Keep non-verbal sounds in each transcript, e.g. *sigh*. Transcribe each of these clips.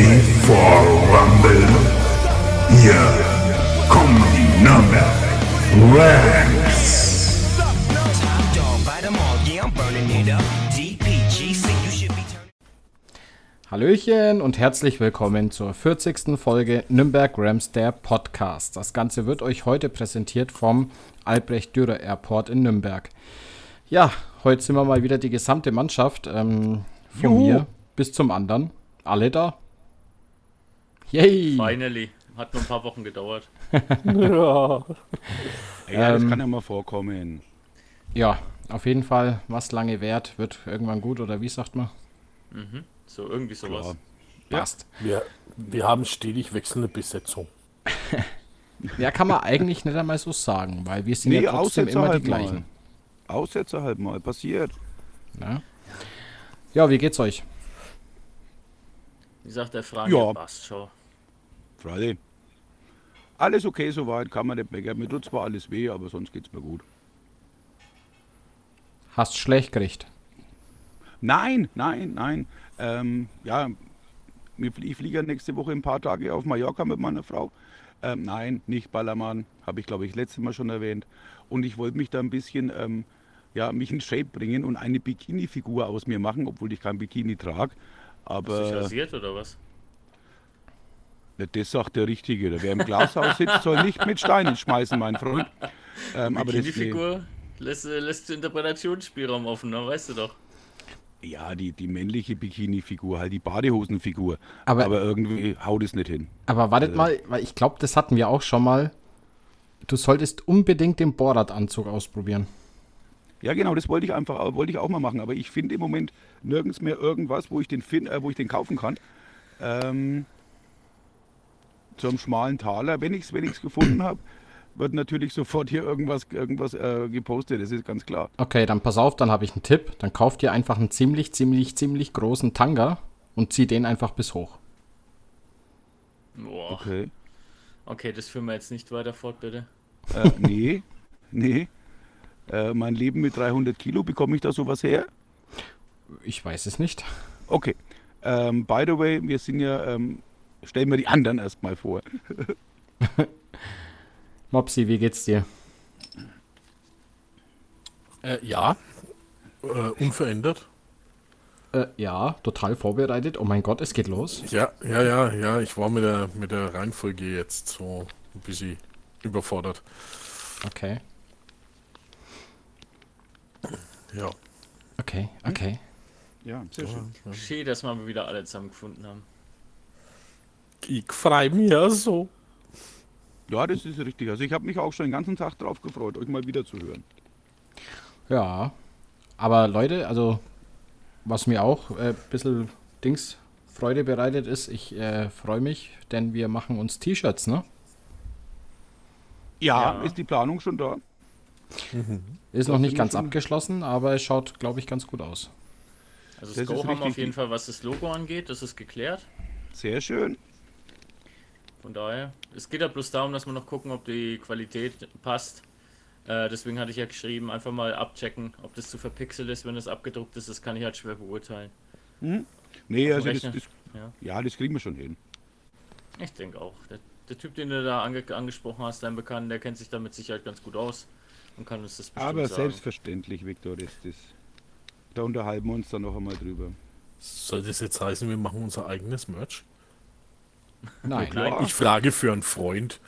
ready for Rumble? Hier kommen die be turning. Hallöchen und herzlich willkommen zur 40. Folge Nürnberg Rams der Podcast. Das Ganze wird euch heute präsentiert vom Albrecht Dürer Airport in Nürnberg. Ja, heute sind wir mal wieder die gesamte Mannschaft ähm, von Juhu. mir bis zum anderen. Alle da. Yay! Finally. Hat nur ein paar Wochen gedauert. *laughs* Ja, ja das Ähm, kann ja mal vorkommen. Ja, auf jeden Fall, was lange währt, wird irgendwann gut oder wie sagt man? So, irgendwie sowas. Klar. Passt. Wir, wir haben stetig wechselnde Besetzung. Ja, kann man eigentlich nicht einmal so sagen, weil wir sind ja trotzdem Aussetzer immer die halt gleichen. mal. Aussetzer halt mal, passiert. Ja. ja, wie geht's euch? Wie sagt der Frank? Ja. passt schon. Freilich. Alles okay soweit, kann man nicht meckern. Mir tut zwar alles weh, aber sonst geht's mir gut. Hast schlecht gekriegt. Nein, nein, nein. Ähm, ja, ich fliege ja nächste Woche ein paar Tage auf Mallorca mit meiner Frau. Ähm, nein, nicht Ballermann, habe ich glaube ich letztes Mal schon erwähnt. Und ich wollte mich da ein bisschen, ähm, ja, mich in Shape bringen und eine Bikini-Figur aus mir machen, obwohl ich kein Bikini trage. Hast du dich Aber rasiert oder was? Ja, Das sagt der Richtige. Wer im Glashaus sitzt, soll nicht mit Steinen schmeißen, mein Freund. Ähm, aber Die das, Figur lässt, lässt Interpretationsspielraum offen, ne? weißt du doch. ja, die, die männliche Bikini-Figur, halt die Badehosenfigur. Aber- Aber, irgendwie haut es nicht hin. Aber wartet mal, weil ich glaube, das hatten wir auch schon mal. Du solltest unbedingt den Bohrradanzug ausprobieren. Ja, genau, das wollte ich einfach, wollte ich auch mal machen. Aber ich finde im Moment nirgends mehr irgendwas, wo ich den, fin äh, wo ich den kaufen kann. Ähm, zum schmalen Taler. Wenn ich es wenn ich's gefunden habe, wird natürlich sofort hier irgendwas, irgendwas äh, gepostet. Das ist ganz klar. Okay, dann pass auf, dann habe ich einen Tipp. Dann kauf dir einfach einen ziemlich, ziemlich, ziemlich großen Tanga und zieh den einfach bis hoch. Boah. Okay. Okay, das führen wir jetzt nicht weiter fort, bitte. Äh, nee, nee. Äh, mein Leben mit 300 Kilo, bekomme ich da sowas her? Ich weiß es nicht. Okay. Ähm, by the way, wir sind ja, ähm, stellen wir die anderen erstmal vor. *laughs* Mopsi, wie geht's dir? Äh, ja, äh, unverändert. Äh, ja, total vorbereitet. Oh mein Gott, es geht los. Ja, ja, ja, ja. Ich war mit der, mit der Reihenfolge jetzt so ein bisschen überfordert. Okay, Ja. okay, okay. Ja, sehr schön. Schön, dass wir wieder alle zusammengefunden haben. Ich freue mich ja so. Ja, das ist richtig. Also ich habe mich auch schon den ganzen Tag drauf gefreut, euch mal wieder zu hören. Ja, aber Leute, also was mir auch ein äh, bisschen Dings Freude bereitet ist, ich äh, freue mich, denn wir machen uns T-Shirts, ne? Ja, Ja. ist die Planung schon da? *laughs* Ist noch sind nicht ganz abgeschlossen, aber es schaut, glaube ich, ganz gut aus. Also Das das Go ist haben wir auf jeden Fall, was das Logo angeht, das ist geklärt. Sehr schön. Von daher, es geht ja bloß darum, dass wir noch gucken, ob die Qualität passt. Äh, deswegen hatte ich ja geschrieben, einfach mal abchecken, ob das zu verpixelt ist. Wenn das abgedruckt ist, das kann ich halt schwer beurteilen. Nee, Auf dem also das, das, Ja. ja, das kriegen wir schon hin. Ich denke auch. Der, der Typ, den du da ange angesprochen hast, dein Bekannter, der kennt sich da mit Sicherheit ganz gut aus und kann uns das bestimmt Aber sagen. selbstverständlich, Viktor, das, das, da unterhalten wir uns dann noch einmal drüber. Soll das jetzt heißen, wir machen unser eigenes Merch? Nein, Nein. Ich frage für einen Freund.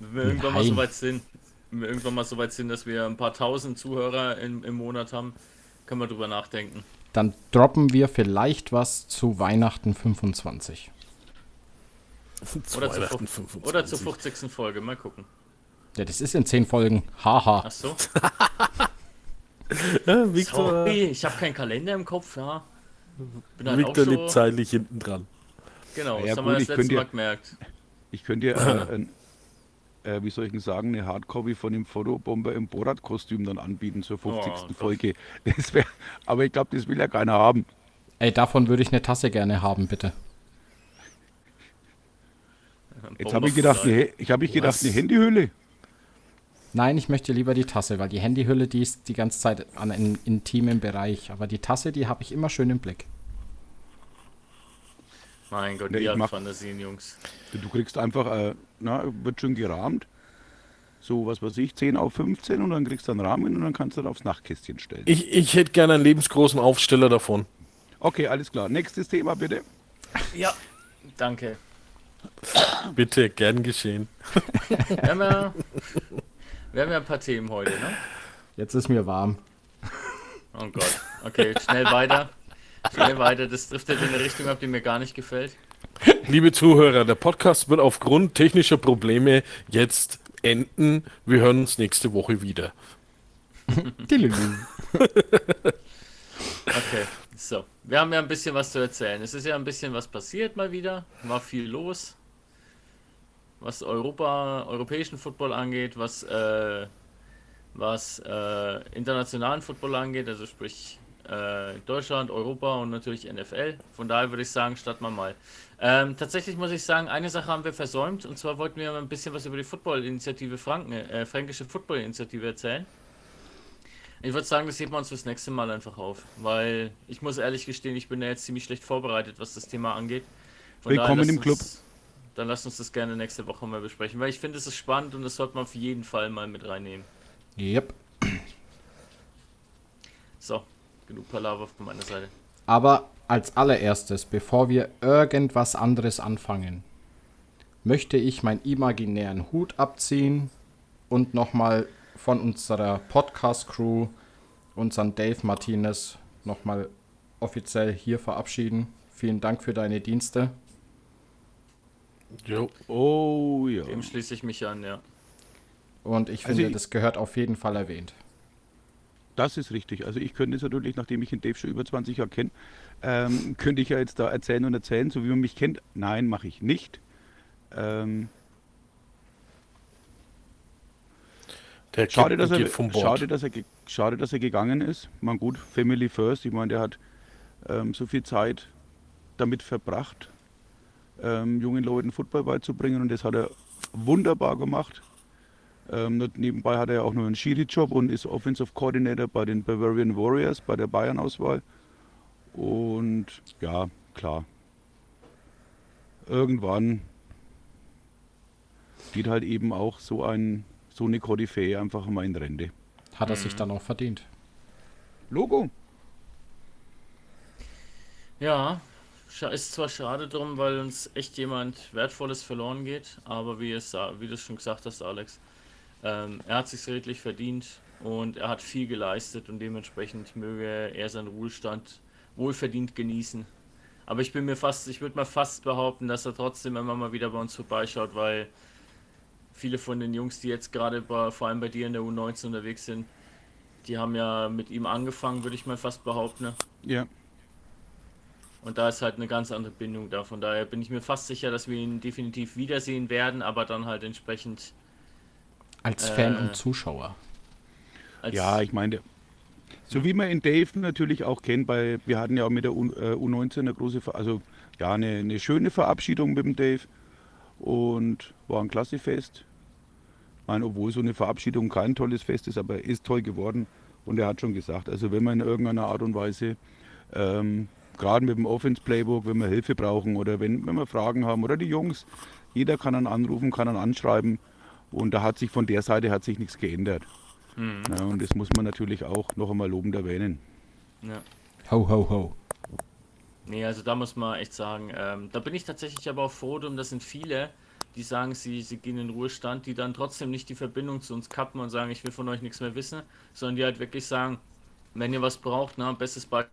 Wenn wir irgendwann mal Nein. so weit sind, wenn wir irgendwann mal so weit sind, dass wir ein paar tausend Zuhörer im, im Monat haben, können wir drüber nachdenken. dann droppen wir vielleicht was zu Weihnachten 25. Zu Oder, Weihnachten fünf- 25. oder zur 50. Folge, mal gucken. Ja, das ist in 10 Folgen. Haha. Ach so. *laughs* Victor, Sorry, ich habe keinen Kalender im Kopf, ja. Bin halt auch Victor lebt so. zeitlich hinten dran. Genau, Ja, das haben wir das ich letzte könnte Mal ja- gemerkt. Ich könnte ja, *clears throat* äh, ein, äh, wie soll ich denn sagen, eine Hardcopy von dem Fotobomber im Borat-Kostüm dann anbieten zur 50. Oh. Folge. *laughs* Das wär, aber ich glaube, das will ja keiner haben. Ey, davon würde ich eine Tasse gerne haben, bitte. Jetzt habe ich gedacht, eine, Hä- ich habe ich gedacht, eine Handyhülle. Nein, ich möchte lieber die Tasse, weil die Handyhülle, die ist die ganze Zeit an einem intimen Bereich. Aber die Tasse, die habe ich immer schön im Blick. Mein Gott, die ich haben Fantasien, Jungs. Du kriegst einfach, äh, na, wird schon gerahmt. So, was weiß ich, 10 auf 15 und dann kriegst du einen Rahmen und dann kannst du dann aufs Nachtkästchen stellen. Ich, ich hätte gerne einen lebensgroßen Aufsteller davon. Okay, alles klar. Nächstes Thema bitte. Ja. Danke. Bitte, gern geschehen. Wir haben ja, wir haben ja ein paar Themen heute, ne? Jetzt ist mir warm. Oh Gott. Okay, schnell weiter. Schnell weiter. Das driftet in eine Richtung ab, die mir gar nicht gefällt. Liebe Zuhörer, der Podcast wird aufgrund technischer Probleme jetzt enden. Wir hören uns nächste Woche wieder. *laughs* Okay, so. Wir haben ja ein bisschen was zu erzählen. Es ist ja ein bisschen was passiert mal wieder. War viel los. Was Europa, europäischen Football angeht, was, äh, was äh, internationalen Football angeht, also sprich äh, Deutschland, Europa und natürlich NFL. Von daher würde ich sagen, starten wir mal. Ähm, tatsächlich muss ich sagen, eine Sache haben wir versäumt und zwar wollten wir mal ein bisschen was über die Football-Initiative Franken, äh, Fränkische Football-Initiative erzählen. Ich würde sagen, das heben wir uns fürs nächste Mal einfach auf, weil ich muss ehrlich gestehen, ich bin da jetzt ziemlich schlecht vorbereitet, was das Thema angeht. Von Willkommen im Club. Uns, dann lasst uns das gerne nächste Woche mal besprechen, weil ich finde, es ist spannend und das sollte man auf jeden Fall mal mit reinnehmen. Yep. So, genug Palaver von meiner Seite. Aber als allererstes, bevor wir irgendwas anderes anfangen, möchte ich meinen imaginären Hut abziehen und nochmal von unserer Podcast-Crew, unseren Dave Martinez, nochmal offiziell hier verabschieden. Vielen Dank für deine Dienste. Jo. Oh ja. Dem schließe ich mich an, ja. Und ich Also finde, ich- das gehört auf jeden Fall erwähnt. Das ist richtig. Also ich könnte es natürlich, nachdem ich den Dave schon über 20 Jahre kenne, ähm, könnte ich ja jetzt da erzählen und erzählen, so wie man mich kennt. Nein, mache ich nicht. Ähm, Der schade, dass er, vom Bord. schade, dass er, schade, dass er gegangen ist. Man gut, Family First. Ich meine, der hat ähm, so viel Zeit damit verbracht, ähm, jungen Leuten Football beizubringen und das hat er wunderbar gemacht. Ähm, nebenbei hat er ja auch noch einen Schiri-Job und ist Offensive Coordinator bei den Bavarian Warriors, bei der Bayern-Auswahl. Und ja, klar. Irgendwann geht halt eben auch so ein so eine Koryphäe einfach mal in Rente. Hat er sich dann auch verdient. Logo. Ja, ist zwar schade drum, weil uns echt jemand Wertvolles verloren geht, aber wie, es, wie du schon gesagt hast, Alex, ähm, er hat sich redlich verdient und er hat viel geleistet und dementsprechend möge er seinen Ruhestand wohlverdient genießen. Aber ich bin mir fast, ich würde mal fast behaupten, dass er trotzdem immer mal wieder bei uns vorbeischaut, weil viele von den Jungs, die jetzt gerade bei, vor allem bei dir in der U19 unterwegs sind, die haben ja mit ihm angefangen, würde ich mal fast behaupten. Ja. Und da ist halt eine ganz andere Bindung da. Von daher bin ich mir fast sicher, dass wir ihn definitiv wiedersehen werden, aber dann halt entsprechend Als Äh. Fan und Zuschauer. als. Ja, ich meine, so wie man in Dave natürlich auch kennt, bei, wir hatten ja auch mit der U, äh, U19 eine große, also ja, eine, eine schöne Verabschiedung mit dem Dave und war ein klasse Fest. Ich meine, obwohl so eine Verabschiedung kein tolles Fest ist, aber er ist toll geworden und er hat schon gesagt, also wenn wir in irgendeiner Art und Weise, ähm, gerade mit dem Offense-Playbook, wenn wir Hilfe brauchen oder wenn, wenn wir Fragen haben oder die Jungs, jeder kann dann anrufen, kann dann anschreiben und da hat sich von der Seite hat sich nichts geändert. Ja, und das muss man natürlich auch noch einmal lobend erwähnen. Ja. Ho, ho, ho. Nee, also da muss man echt sagen, ähm, da bin ich tatsächlich aber auch froh drum, das sind viele, die sagen, sie, sie gehen in den Ruhestand, die dann trotzdem nicht die Verbindung zu uns kappen und sagen, ich will von euch nichts mehr wissen, sondern die halt wirklich sagen, wenn ihr was braucht, na, bestes Beispiel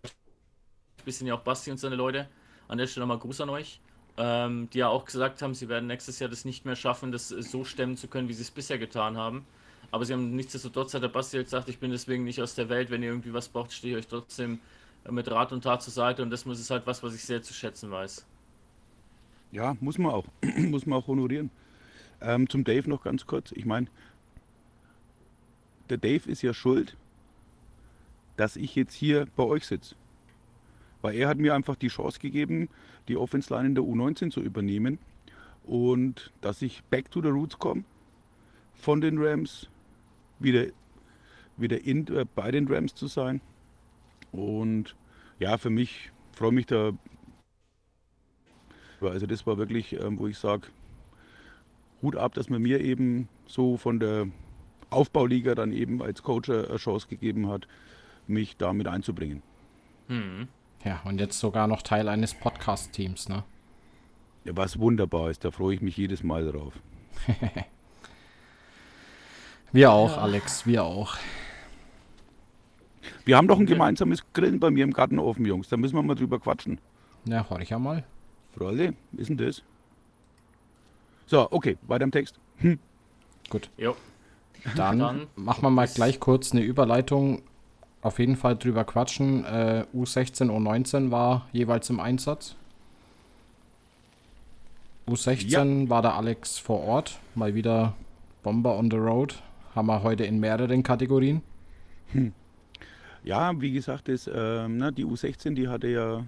sind ja auch Basti und seine Leute, an der Stelle mal Gruß an euch, ähm, die ja auch gesagt haben, sie werden nächstes Jahr das nicht mehr schaffen, das so stemmen zu können, wie sie es bisher getan haben. Aber sie haben nichtsdestotrotz, hat der Basti jetzt gesagt, ich bin deswegen nicht aus der Welt, wenn ihr irgendwie was braucht, stehe ich euch trotzdem äh, mit Rat und Tat zur Seite und das ist halt was, was ich sehr zu schätzen weiß. Ja, muss man auch. *clears throat* muss man auch honorieren. Ähm, zum Dave noch ganz kurz. Ich meine, der Dave ist ja schuld, dass ich jetzt hier bei euch sitze. Weil er hat mir einfach die Chance gegeben, die Offense Line in der U19 zu übernehmen und dass ich back to the roots komme von den Rams, wieder, wieder in, äh, bei den Rams zu sein. Und ja, für mich freue mich da Also das war wirklich, ähm, wo ich sage, Hut ab, dass man mir eben so von der Aufbauliga dann eben als Coach eine Chance gegeben hat, mich damit einzubringen. Hm. Ja, und jetzt sogar noch Teil eines Podcast-Teams, ne? Ja, was wunderbar ist, da freue ich mich jedes Mal drauf. *laughs* Wir auch, Alex, wir auch. Wir haben doch ein gemeinsames Grillen bei mir im Gartenofen, Jungs. Da müssen wir mal drüber quatschen. Ja, hör ich ja mal. Freunde, ist denn das? So, okay, weiter im Text. Gut. Jo. Dann, Dann machen wir mal gleich kurz eine Überleitung. Auf jeden Fall drüber quatschen. Äh, U16, U19 war jeweils im Einsatz. U16 war der Alex vor Ort. Mal wieder Bomber on the Road. Haben wir heute in mehreren Kategorien. Ja, wie gesagt, das, ähm, ne, die U16, die hatte ja,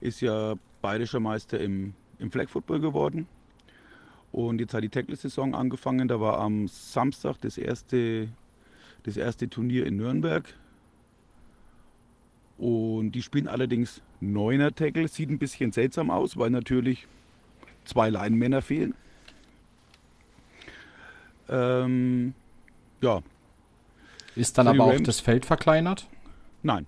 ist ja bayerischer Meister im, im Flag Football geworden. Und jetzt hat die Tackle-Saison angefangen. Da war am Samstag das erste, das erste Turnier in Nürnberg. Und die spielen allerdings Neuner Tackle. Sieht ein bisschen seltsam aus, weil natürlich zwei Leinenmänner fehlen. Ähm, ja, Ist dann Für aber auch das Feld verkleinert. nein.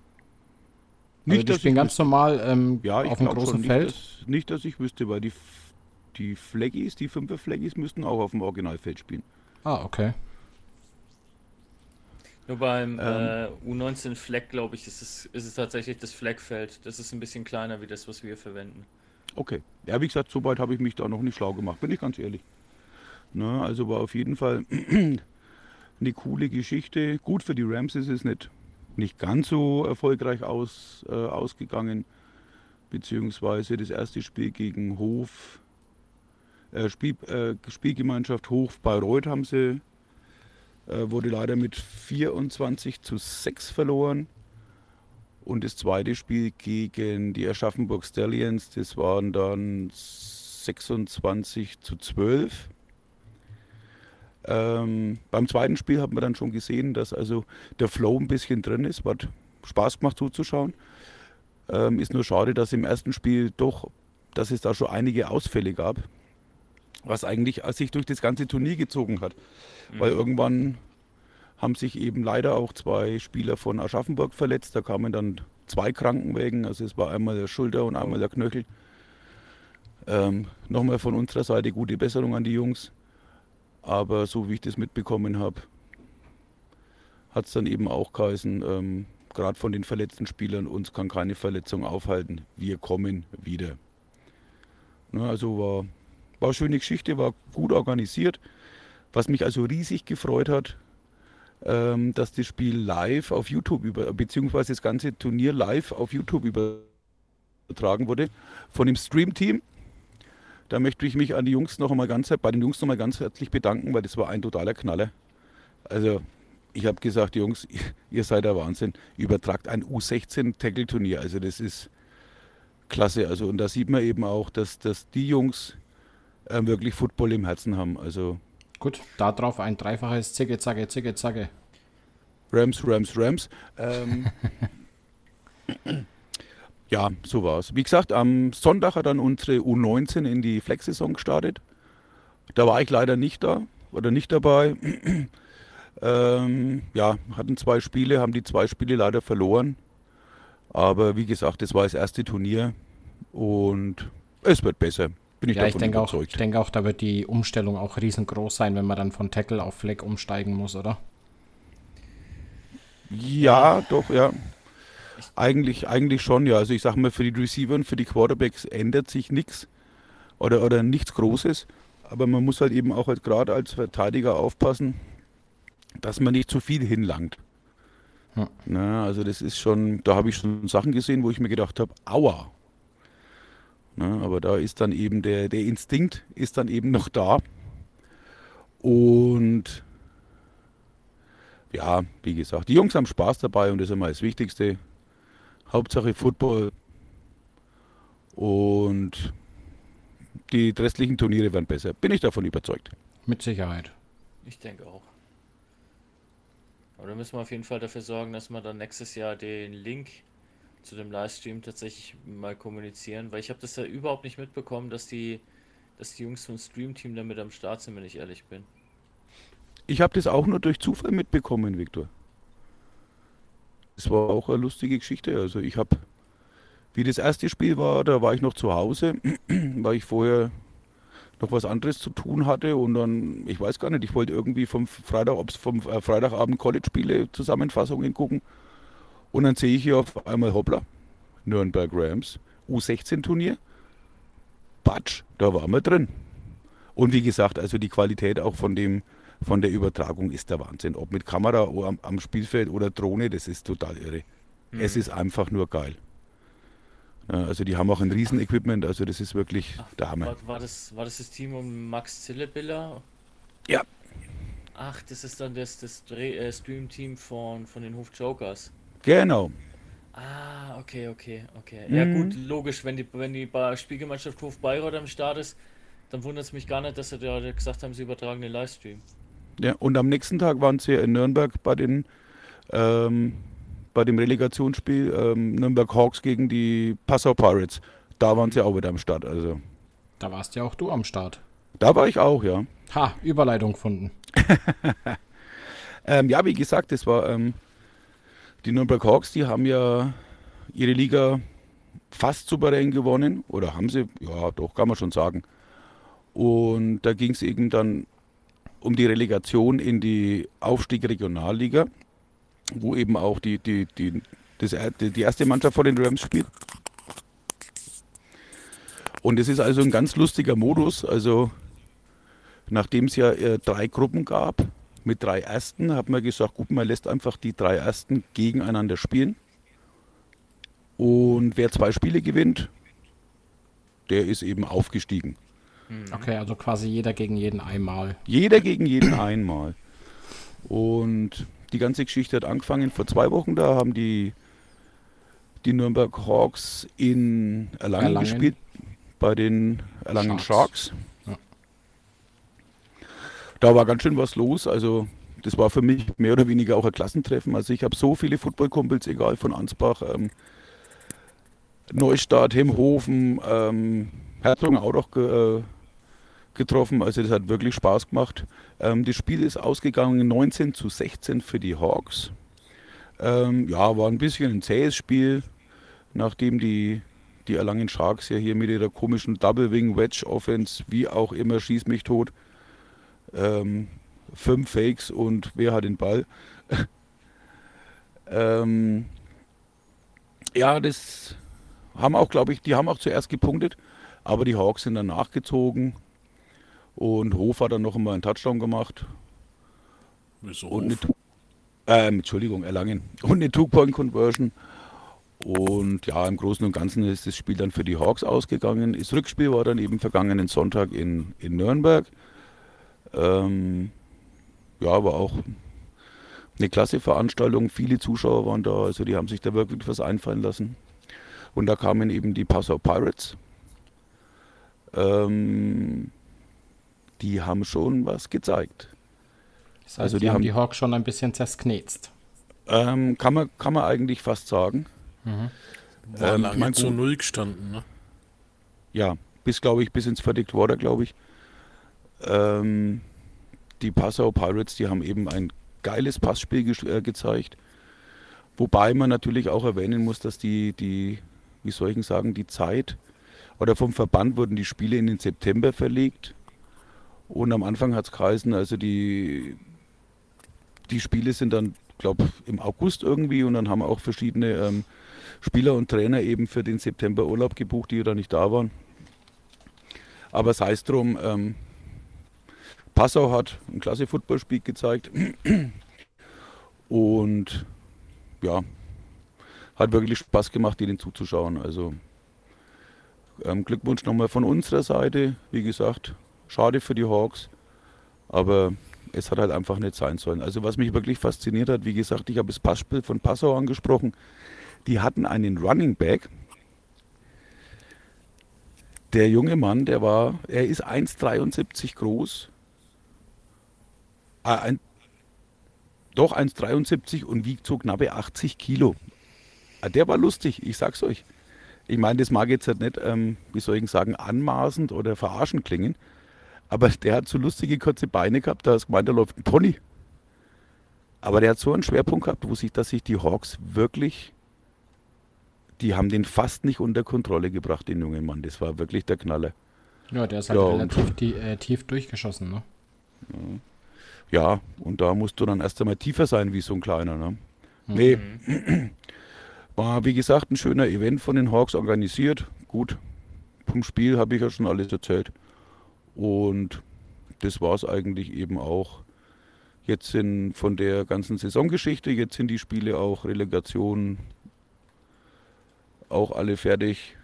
Also die dass spielen ganz normal ähm, Ja, auf dem großen schon. Nicht Feld. dass, nicht, dass ich wüsste, weil die, die Flaggis, die fünfer Flaggis müssten auch auf dem Originalfeld spielen. Ah, okay. Nur beim Ähm. äh, U19 Flag, glaube ich, ist es, ist es tatsächlich das Flagfeld. Das ist ein bisschen kleiner wie das, was wir verwenden. Okay. Ja, wie gesagt, so weit habe ich mich da noch nicht schlau gemacht, bin ich ganz ehrlich. Ne, also war auf jeden Fall *clears throat* eine coole Geschichte. Gut für die Rams ist es nicht, nicht ganz so erfolgreich aus, äh, ausgegangen. Beziehungsweise das erste Spiel gegen Hof, äh, Spiel, äh, Spielgemeinschaft Hof Bayreuth haben sie, wurde leider mit 24 zu 6 verloren. Und das zweite Spiel gegen die Aschaffenburg Stallions, das waren dann 26 zu 12. Ähm, beim zweiten Spiel hat man dann schon gesehen, dass also der Flow ein bisschen drin ist, hat Spaß gemacht zuzuschauen. Ähm, ist nur schade, dass im ersten Spiel doch, dass es da schon einige Ausfälle gab, was eigentlich sich durch das ganze Turnier gezogen hat. Weil irgendwann haben sich eben leider auch zwei Spieler von Aschaffenburg verletzt. Da kamen dann zwei Krankenwägen. Also es war einmal der Schulter und einmal der Knöchel. Ähm, Nochmal von unserer Seite gute Besserung an die Jungs. Aber so wie ich das mitbekommen habe, hat es dann eben auch geheißen, ähm, gerade von den verletzten Spielern, uns kann keine Verletzung aufhalten. Wir kommen wieder. Ne, also war, war eine schöne Geschichte, war gut organisiert. Was mich also riesig gefreut hat, ähm, dass das Spiel live auf YouTube über, beziehungsweise das ganze Turnier live auf YouTube übertragen wurde von dem Stream-Team. Da möchte ich mich an die Jungs noch einmal ganz, bei den Jungs noch mal ganz herzlich bedanken, weil das war ein totaler Knaller. Also ich habe gesagt, Jungs, *laughs* ihr seid der Wahnsinn. Übertragt ein U16-Tackle-Turnier. Also das ist klasse. Also und da sieht man eben auch, dass, dass die Jungs äh, wirklich Football im Herzen haben. Also Gut, darauf ein dreifaches Zicke, Zacke, Zicke, Zacke. Rams, Rams, Rams. Ähm, *laughs* ja, so war's. Wie gesagt, am Sonntag hat dann unsere U19 in die Flex-Saison gestartet. Da war ich leider nicht da oder nicht dabei. *clears throat* ähm, ja, hatten zwei Spiele, haben die zwei Spiele leider verloren. Aber wie gesagt, das war das erste Turnier und es wird besser. Bin ich Ja, ich davon denke auch, ich überzeugt. denke auch, da wird die Umstellung auch riesengroß sein, wenn man dann von Tackle auf Fleck umsteigen muss, oder? Ja, doch, ja. Eigentlich, eigentlich schon, ja. Also ich sage mal, für die Receiver und für die Quarterbacks ändert sich nichts oder, oder nichts Großes. Aber man muss halt eben auch als, gerade als Verteidiger aufpassen, dass man nicht zu viel hinlangt. Ja. Na, also das ist schon, da habe ich schon Sachen gesehen, wo ich mir gedacht habe, aua. Na, aber da ist dann eben der, der Instinkt ist dann eben noch da. Und ja, wie gesagt, die Jungs haben Spaß dabei und das ist immer das Wichtigste. Hauptsache Football. Und die restlichen Turniere werden besser. Bin ich davon überzeugt. Mit Sicherheit. Ich denke auch. Aber da müssen wir auf jeden Fall dafür sorgen, dass wir dann nächstes Jahr den Link zu dem Livestream tatsächlich mal kommunizieren, weil ich habe das ja überhaupt nicht mitbekommen, dass die, dass die Jungs vom Stream-Team damit am Start sind, wenn ich ehrlich bin. Ich habe das auch nur durch Zufall mitbekommen, Viktor. Es war auch eine lustige Geschichte. Also ich habe, wie das erste Spiel war, da war ich noch zu Hause, *clears throat* weil ich vorher noch was anderes zu tun hatte und dann, ich weiß gar nicht, ich wollte irgendwie vom Freitag, ob es vom äh, Freitagabend College-Spiele Zusammenfassungen gucken und dann sehe ich hier auf einmal, hoppla, Nürnberg Rams, U16-Turnier, Batsch, da waren wir drin. Und wie gesagt, also die Qualität auch von dem, von der Übertragung ist der Wahnsinn. Ob mit Kamera am, am Spielfeld oder Drohne, das ist total irre. Mhm. Es ist einfach nur geil. Also die haben auch ein Riesenequipment, also das ist wirklich der Hammer. War, war, das, war das das Team um Max Zillebiller? Ja. Ach, das ist dann das, das äh, Stream-Team von, von den Hof Jokers. Genau. Ah, okay, okay, okay. Ja Mhm. gut, logisch, wenn die, wenn die Spielgemeinschaft Hof Bayreuth am Start ist, dann wundert es mich gar nicht, dass sie da gesagt haben, sie übertragen den Livestream. Ja, und am nächsten Tag waren sie in Nürnberg bei den ähm, bei dem Relegationsspiel ähm, Nürnberg Hawks gegen die Passau Pirates. Da waren sie auch wieder am Start. Also Da warst ja auch du am Start. da war ich auch, ja. Ha, Überleitung gefunden. *laughs* Ähm, ja, wie gesagt, das war ähm, die Nürnberg Hawks, die haben ja ihre Liga fast souverän gewonnen. Oder haben sie? Ja, doch, kann man schon sagen. Und da ging es eben dann um die Relegation in die Aufstieg Regionalliga, wo eben auch die, die, die, das, die erste Mannschaft von den Rams spielt. Und es ist also ein ganz lustiger Modus. Also nachdem es ja äh, drei Gruppen gab, mit drei Ersten, hat man gesagt, gut, man lässt einfach die drei Ersten gegeneinander spielen. Und wer zwei Spiele gewinnt, der ist eben aufgestiegen. Okay, also quasi jeder gegen jeden einmal. Jeder gegen jeden einmal. Und die ganze Geschichte hat angefangen vor zwei Wochen. Da haben die, die Nürnberg Hawks in Erlangen, Erlangen. gespielt, bei den Erlangen Sharks. Sharks. Da war ganz schön was los. Also das war für mich mehr oder weniger auch ein Klassentreffen. Also ich habe so viele Footballkumpels, egal von Ansbach, ähm, Neustadt, Hemhofen, ähm, noch ge, äh, getroffen. Also das hat wirklich Spaß gemacht. Ähm, das Spiel ist ausgegangen 19 zu 16 für die Hawks. Ähm, ja, war ein bisschen ein zähes Spiel, nachdem die, die Erlangen Sharks ja hier mit ihrer komischen Double Wing Wedge Offense, wie auch immer, schieß mich tot. Ähm, fünf Fakes und wer hat den Ball? *laughs* ähm, ja, das haben auch, glaube ich, die haben auch zuerst gepunktet, aber die Hawks sind dann nachgezogen und Hof hat dann noch einmal einen Touchdown gemacht Wieso? und eine, Two- ähm, Entschuldigung, Erlangen und eine Two-Point-Conversion. Und ja, im Großen und Ganzen ist das Spiel dann für die Hawks ausgegangen. Das Rückspiel war dann eben vergangenen Sonntag in, in Nürnberg. Ähm, ja, war auch eine klasse Veranstaltung. Viele Zuschauer waren da, also die haben sich da wirklich was einfallen lassen. Und da kamen eben die Passau Pirates. Ähm, die haben schon was gezeigt. Das heißt, Also die, die haben haben- die Hawks schon ein bisschen zersknetzt. Ähm, kann, man, kann man eigentlich fast sagen. War ähm, lange zu null gestanden, ne? Ja, bis, glaube ich, bis ins Verdict Water, glaube ich. Ähm, die Passau Pirates, die haben eben ein geiles Passspiel ge äh, gezeigt. Wobei man natürlich auch erwähnen muss, dass die, die, wie soll ich sagen, die Zeit oder vom Verband wurden die Spiele in den September verlegt. Und am Anfang hat es geheißen, also die, die Spiele sind dann, glaube im August irgendwie und dann haben auch verschiedene ähm, Spieler und Trainer eben für den September Urlaub gebucht, die da nicht da waren. Aber sei es drum, ähm, Passau hat ein klasse Footballspiel gezeigt und ja, hat wirklich Spaß gemacht, ihnen zuzuschauen. Also ähm, Glückwunsch nochmal von unserer Seite. Wie gesagt, schade für die Hawks, aber es hat halt einfach nicht sein sollen. Also was mich wirklich fasziniert hat, wie gesagt, ich habe das Passspiel von Passau angesprochen. Die hatten einen Running Back. Der junge Mann, der war, er ist 1,73 groß. Ah, ein, doch 1,73 und wiegt so knappe 80 Kilo. Ah, Der war lustig, ich sag's euch. Ich meine, das mag jetzt halt nicht, ähm, wie soll ich sagen, anmaßend oder verarschend klingen. Aber der hat so lustige kurze Beine gehabt, da hast du gemeint, da läuft ein Pony. Aber der hat so einen Schwerpunkt gehabt, wo sich, dass sich die Hawks wirklich, die haben den fast nicht unter Kontrolle gebracht, den jungen Mann. Das war wirklich der Knaller. Ja, der ist halt Ja, relativ tie äh, tief durchgeschossen, ne? Ja, und da musst du dann erst einmal tiefer sein wie so ein kleiner. Ne? Nee, *clears throat* war wie gesagt ein schöner Event von den Hawks organisiert. Gut, vom Spiel habe ich ja schon alles erzählt. Und das war es eigentlich eben auch. Jetzt sind von der ganzen Saisongeschichte, jetzt sind die Spiele auch Relegation auch alle fertig.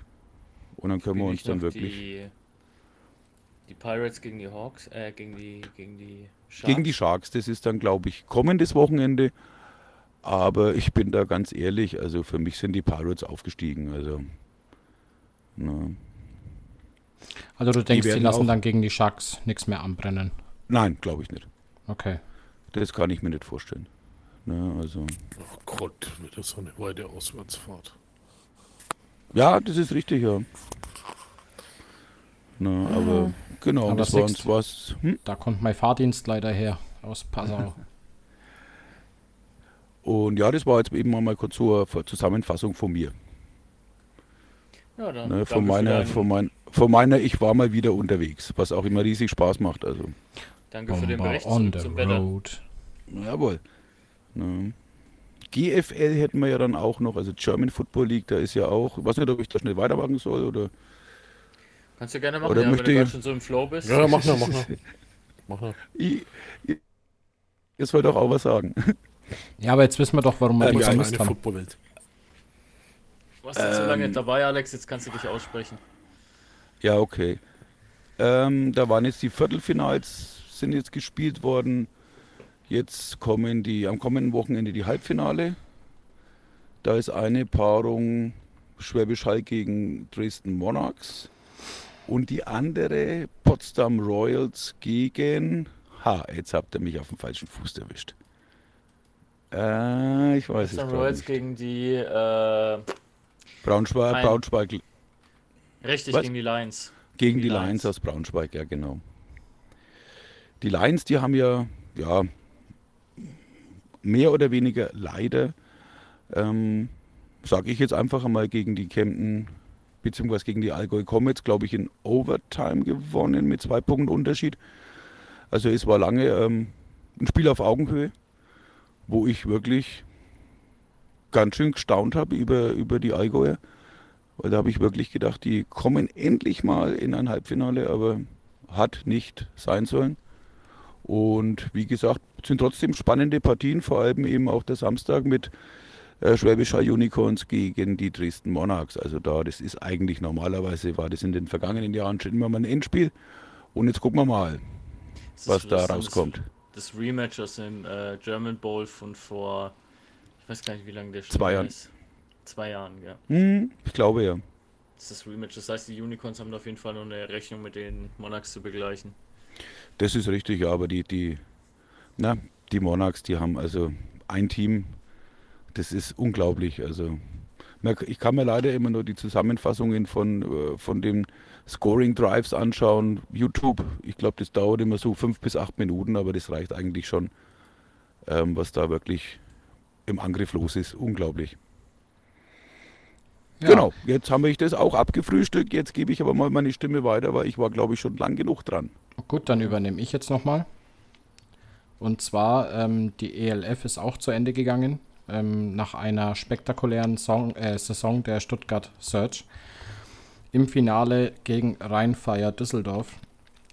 Und dann können wir uns dann wirklich. Die, die Pirates gegen die Hawks, äh, gegen die, gegen die Sharks. Gegen die Sharks, das ist dann, glaube ich, kommendes Wochenende. Aber ich bin da ganz ehrlich, also für mich sind die Pirates aufgestiegen. Also, ne. Also du denkst, die, werden lassen auch- dann gegen die Sharks nichts mehr anbrennen. Nein, glaube ich nicht. Okay. Das kann ich mir nicht vorstellen. Ne, also, Oh Gott, wird das so eine weite Auswärtsfahrt. ja, das ist richtig, ja. Ne, aber genau, Aber das war uns was. Hm? Da kommt mein Fahrdienst leider her aus Passau. *laughs* Und ja, das war jetzt eben mal kurz zur Zusammenfassung von mir. Ja, dann Ne, von, meiner, von, mein, von meiner, ich war mal wieder unterwegs, was auch immer riesig Spaß macht. Also. Danke für den Bomber Bericht on the zum Wetter. road. Jawohl. Ne. GFL hätten wir ja dann auch noch, also German Football League, da ist ja auch, ich weiß nicht, ob ich da schnell weitermachen soll oder. Kannst du gerne machen, Oder ja, wenn möchte du ich- gerade schon so im Flow bist. Ja, mach mal, mach mal. *laughs* Mach mal. Ich, ich, jetzt wollte auch, auch was sagen. Ja, aber jetzt wissen wir doch, warum wir Ähm, die ja, vermisst eine haben. Footballwelt. Du warst jetzt so lange dabei, Alex, jetzt kannst du dich aussprechen. Ja, okay. Ähm, da waren jetzt die Viertelfinals, sind jetzt gespielt worden. Jetzt kommen die, am kommenden Wochenende die Halbfinale. Da ist eine Paarung Schwäbisch Hall gegen Dresden Monarchs. Und die andere Potsdam Royals gegen. Ha, jetzt habt ihr mich auf dem falschen Fuß erwischt. Äh, ich weiß es Dann gerade Royals nicht. gegen die, äh, Braunschweig, Nein. Braunschweig richtig, Was? gegen die Lions. Gegen Die die Lions. Lions aus Braunschweig, ja genau. Die Lions, die haben ja, ja, mehr oder weniger leider, ähm, sage ich jetzt einfach einmal, gegen die Kempten, beziehungsweise gegen die Allgäu Comets, glaube ich, in Overtime gewonnen mit zwei Punkten Unterschied. Also es war lange ähm, ein Spiel auf Augenhöhe, wo ich wirklich ganz schön gestaunt habe über, über die Allgäuer. Weil da habe ich wirklich gedacht, die kommen endlich mal in ein Halbfinale, aber hat nicht sein sollen. Und wie gesagt, sind trotzdem spannende Partien, vor allem eben auch der Samstag mit äh, Schwäbischer Unicorns gegen die Dresden Monarchs. Also da, das ist eigentlich normalerweise, war das in den vergangenen Jahren schon immer mal ein Endspiel. Und jetzt gucken wir mal, Das was da rauskommt. Das, das Rematch aus dem äh, German Bowl von vor, ich weiß gar nicht, wie lange der Zwei Jahren. ist. Zwei Jahren, ja. Hm, ich glaube ja. Das ist das Rematch. Das heißt, die Unicorns haben da auf jeden Fall noch eine Rechnung mit den Monarchs zu begleichen. Das ist richtig, ja, aber die, die, na, die Monarchs, die haben also ein Team, das ist unglaublich. Also ich kann mir leider immer nur die Zusammenfassungen von, äh, von den Scoring Drives anschauen. YouTube, ich glaube, das dauert immer so fünf bis acht Minuten, aber das reicht eigentlich schon, ähm, was da wirklich im Angriff los ist. Unglaublich. Ja. Genau, jetzt haben wir das auch abgefrühstückt. Jetzt gebe ich aber mal meine Stimme weiter, weil ich war, glaube ich, schon lang genug dran. Gut, dann übernehme ich jetzt nochmal. Und zwar, ähm, die ELF ist auch zu Ende gegangen. Ähm, nach einer spektakulären Song, äh, Saison der Stuttgart Search. Im Finale gegen Rheinfire Düsseldorf.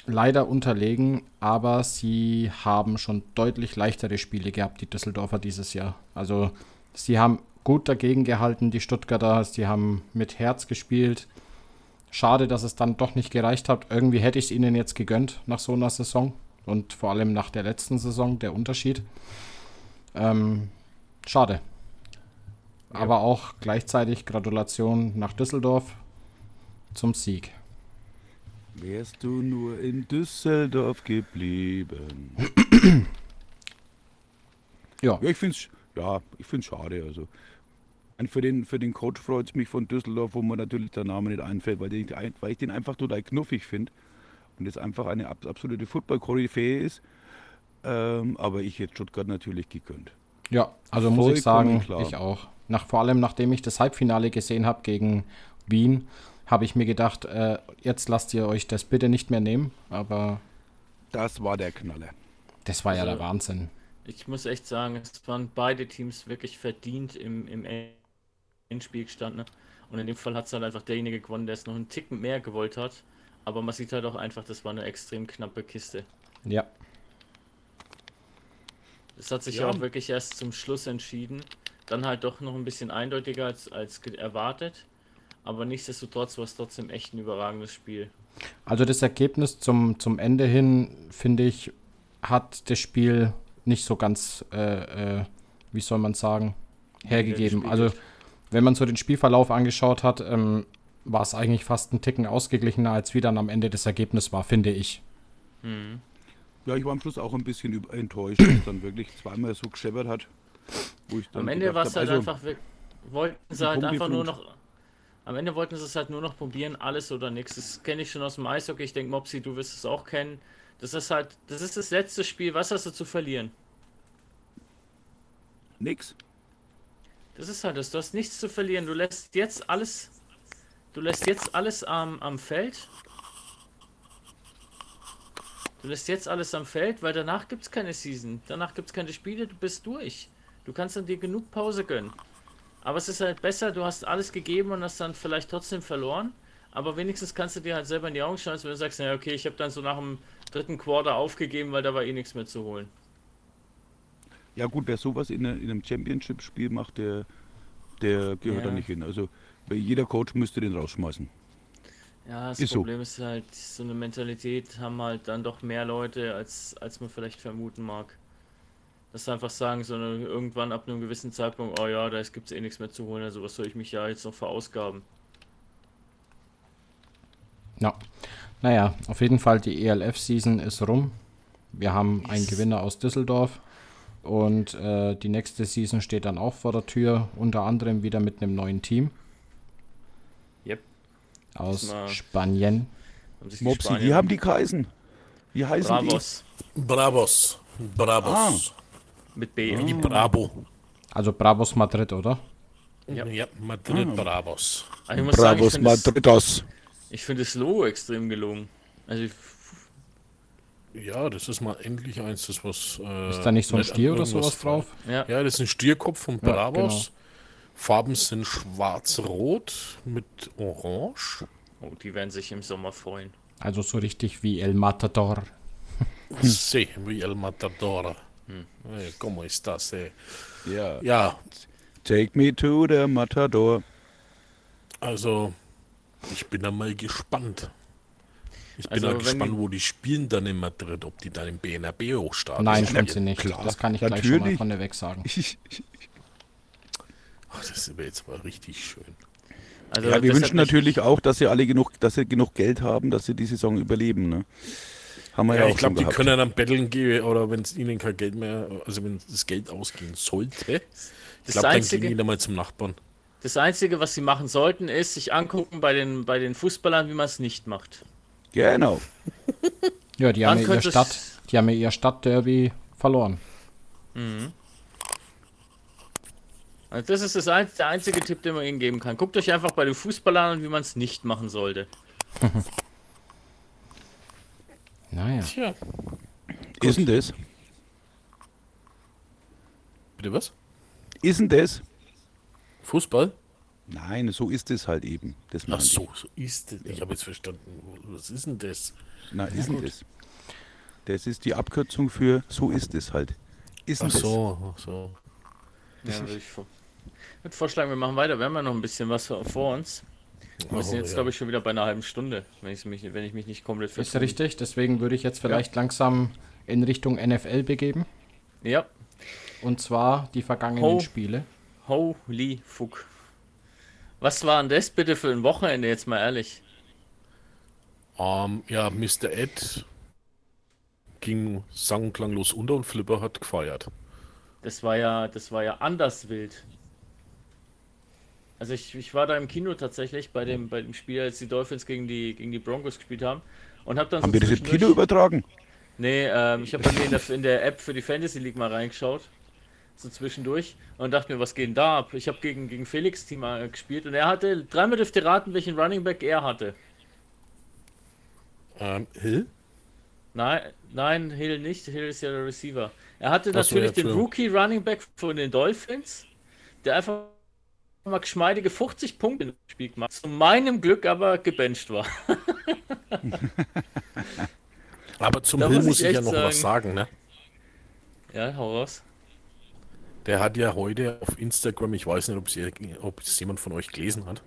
Leider unterlegen, aber sie haben schon deutlich leichtere Spiele gehabt, die Düsseldorfer dieses Jahr. Also sie haben gut dagegen gehalten, die Stuttgarter. Sie haben mit Herz gespielt. Schade, dass es dann doch nicht gereicht hat. Irgendwie hätte ich es ihnen jetzt gegönnt nach so einer Saison. Und vor allem nach der letzten Saison, der Unterschied. Ähm, schade. Aber auch gleichzeitig Gratulation nach Düsseldorf zum Sieg. Wärst du nur in Düsseldorf geblieben? *clears throat* Ja, Ja, ich finde es ja, ich find's schade. Also. Und für den, für den Coach freut es mich von Düsseldorf, wo mir natürlich der Name nicht einfällt, weil, den, weil ich den einfach total knuffig finde und jetzt einfach eine ab- absolute Football-Koryphäe ist. Ähm, aber ich hätte Stuttgart natürlich gegönnt. Ja, also muss ich sagen, klar. ich auch. Nach, vor allem nachdem ich das Halbfinale gesehen habe gegen Wien, habe ich mir gedacht, äh, jetzt lasst ihr euch das bitte nicht mehr nehmen. Aber Das war der Knaller. das war ja Also- der Wahnsinn. Ich muss echt sagen, es waren beide Teams wirklich verdient im, im Endspiel gestanden. Und in dem Fall hat es halt einfach derjenige gewonnen, der es noch einen Ticken mehr gewollt hat. Aber man sieht halt auch einfach, das war eine extrem knappe Kiste. Ja, Es hat sich Ja. auch wirklich erst zum Schluss entschieden. Dann halt doch noch ein bisschen eindeutiger als, als erwartet. Aber nichtsdestotrotz war es trotzdem echt ein überragendes Spiel. also das Ergebnis zum, zum Ende hin, finde ich, hat das Spiel nicht so ganz, äh, äh, wie soll man sagen, hergegeben. Also wenn man so den Spielverlauf angeschaut hat, ähm, war es eigentlich fast ein Ticken ausgeglichener, als wie dann am Ende das Ergebnis war, finde ich. Ja, ich war am Schluss auch ein bisschen enttäuscht, dass es dann wirklich zweimal so gescheppert hat. Wo ich dann Am Ende war es halt also, einfach, wollten sie halt einfach nur noch, am Ende wollten sie es halt nur noch probieren, alles oder nichts. Das kenne ich schon aus dem Eishockey. Ich denke, Mopsi, du wirst es auch kennen. Das ist halt, das ist das letzte Spiel. Was hast du zu verlieren? Nix. Das ist halt das. Du hast nichts zu verlieren. Du lässt jetzt alles, du lässt jetzt alles am, am Feld. Du lässt jetzt alles am Feld, weil danach gibt es keine Season. Danach gibt es keine Spiele, du bist durch. Du kannst dann dir genug Pause gönnen. Aber es ist halt besser, du hast alles gegeben und hast dann vielleicht trotzdem verloren. Aber wenigstens kannst du dir halt selber in die Augen schauen, wenn du sagst, naja, okay, ich habe dann so nach dem dritten Quarter aufgegeben, weil da war eh nichts mehr zu holen. Ja gut, wer sowas in, in einem Championship-Spiel macht, der, der gehört Ja. da nicht hin. Also jeder Coach müsste den rausschmeißen. Ja, das Ist so. Problem ist halt, so eine Mentalität haben halt dann doch mehr Leute, als, als man vielleicht vermuten mag. Dass einfach sagen, so eine, irgendwann ab einem gewissen Zeitpunkt, oh ja, da gibt es eh nichts mehr zu holen, also was soll ich mich ja jetzt noch verausgaben? Ja. Naja, auf jeden Fall die ELF-Season ist rum. Wir haben einen Gewinner aus Düsseldorf. Und äh, die nächste Season steht dann auch vor der Tür, unter anderem wieder mit einem neuen Team. Aus Mal- Spanien. Die Mopsi, Spanier- wie haben die geheißen? Wie heißen Bravos Bravos. Bravos. mit B. Die Bravo. Also Bravos Madrid, oder? Ja. Ja, Madrid Bravos. Also die? muss sagen, ich Bravos finde das, Madridos. ich find das Logo extrem gelungen. Also ich, Ja, das ist mal endlich eins, das was. Äh, Ist da nicht so ein an Stier oder sowas drauf? ja, Ja, das ist ein Stierkopf von Ja, Bravos. genau. Farben sind schwarz-rot mit orange. oh, die werden sich im Sommer freuen. Also so richtig wie El Matador. *laughs* Sí, wie el matador. Eh, ¿Cómo estás? Eh? Ja. Ja, Take me to the Matador. also ich bin da mal gespannt. Ich bin Also, gespannt, die- wo die spielen dann in Madrid, ob die dann im BNB hochstarten. Nein, Das stimmt sie nicht. klar, das kann ich gleich schon mal natürlich. von der weg sagen. *laughs* Ach, das wäre jetzt mal richtig schön. Also Ja, wir wünschen natürlich auch, dass sie alle genug, dass sie genug Geld haben, dass sie die Saison überleben. Ne? Haben wir ja, Ja, auch ich glaube, die gehabt. können dann betteln gehen oder wenn es ihnen kein Geld mehr, also wenn das Geld ausgehen sollte, ich Das glaube, dann Einzige- gehen die dann mal zum Nachbarn. Das Einzige, was sie machen sollten, ist sich angucken bei den, bei den Fußballern, wie man es nicht macht. Genau. Ja, die haben ja ihr Stadt, die haben ja ihr Stadtderby verloren. Also das ist das ein, der einzige Tipp, den man ihnen geben kann. Guckt euch einfach bei den Fußballern an, wie man es nicht machen sollte. *laughs* Naja. Tja, Ist denn das? bitte was? Ist denn das? Fußball? Nein, so ist es halt eben. Das Ach so, so ist es. Ich habe jetzt verstanden. Was ist denn das? Ich. Na, ist denn das? Das ist die Abkürzung für so ist es halt. Ist Ach so, ach so. Ja, würde ich würde vorschlagen, wir machen weiter. Wir haben ja noch ein bisschen was vor uns. Wir sind Oh, jetzt, ja. glaube ich, schon wieder bei einer halben Stunde, wenn, ich mich, wenn ich mich nicht komplett Ist vertue. richtig, deswegen würde ich jetzt vielleicht langsam in Richtung NFL begeben. Ja, Und zwar die vergangenen Ho. Spiele. holy fuck. Was war denn das bitte für ein Wochenende, jetzt mal ehrlich? Ähm, ja, Mr. Ed ging sang- und klanglos unter und Flipper hat gefeiert. Das war ja, das war ja anders wild. Also ich, ich war da im Kino tatsächlich bei dem, bei dem Spiel, als die Dolphins gegen die, gegen die Broncos gespielt haben. Und hab dann Haben so wir das im Kino übertragen? Nee, ähm, ich habe mir in der, in der App für die Fantasy League mal reingeschaut. So zwischendurch. Und dachte mir, was geht denn da ab? Ich habe gegen, gegen Felix Team gespielt und er hatte, dreimal dürft ihr raten, welchen Running Back er hatte. Ähm, Hill? Nein, nein, Hill nicht. Hill ist ja der Receiver. Er hatte Ach so, natürlich ja, den. Rookie Running Back von den Dolphins, der einfach mal geschmeidige 50 Punkte im Spiel gemacht. Zu meinem Glück aber gebencht war. *laughs* Aber zum Da Hill muss ich ja noch was sagen, ne? Ja, hau raus. Der hat ja heute auf Instagram, ich weiß nicht, ob es, es jemand von euch gelesen hat,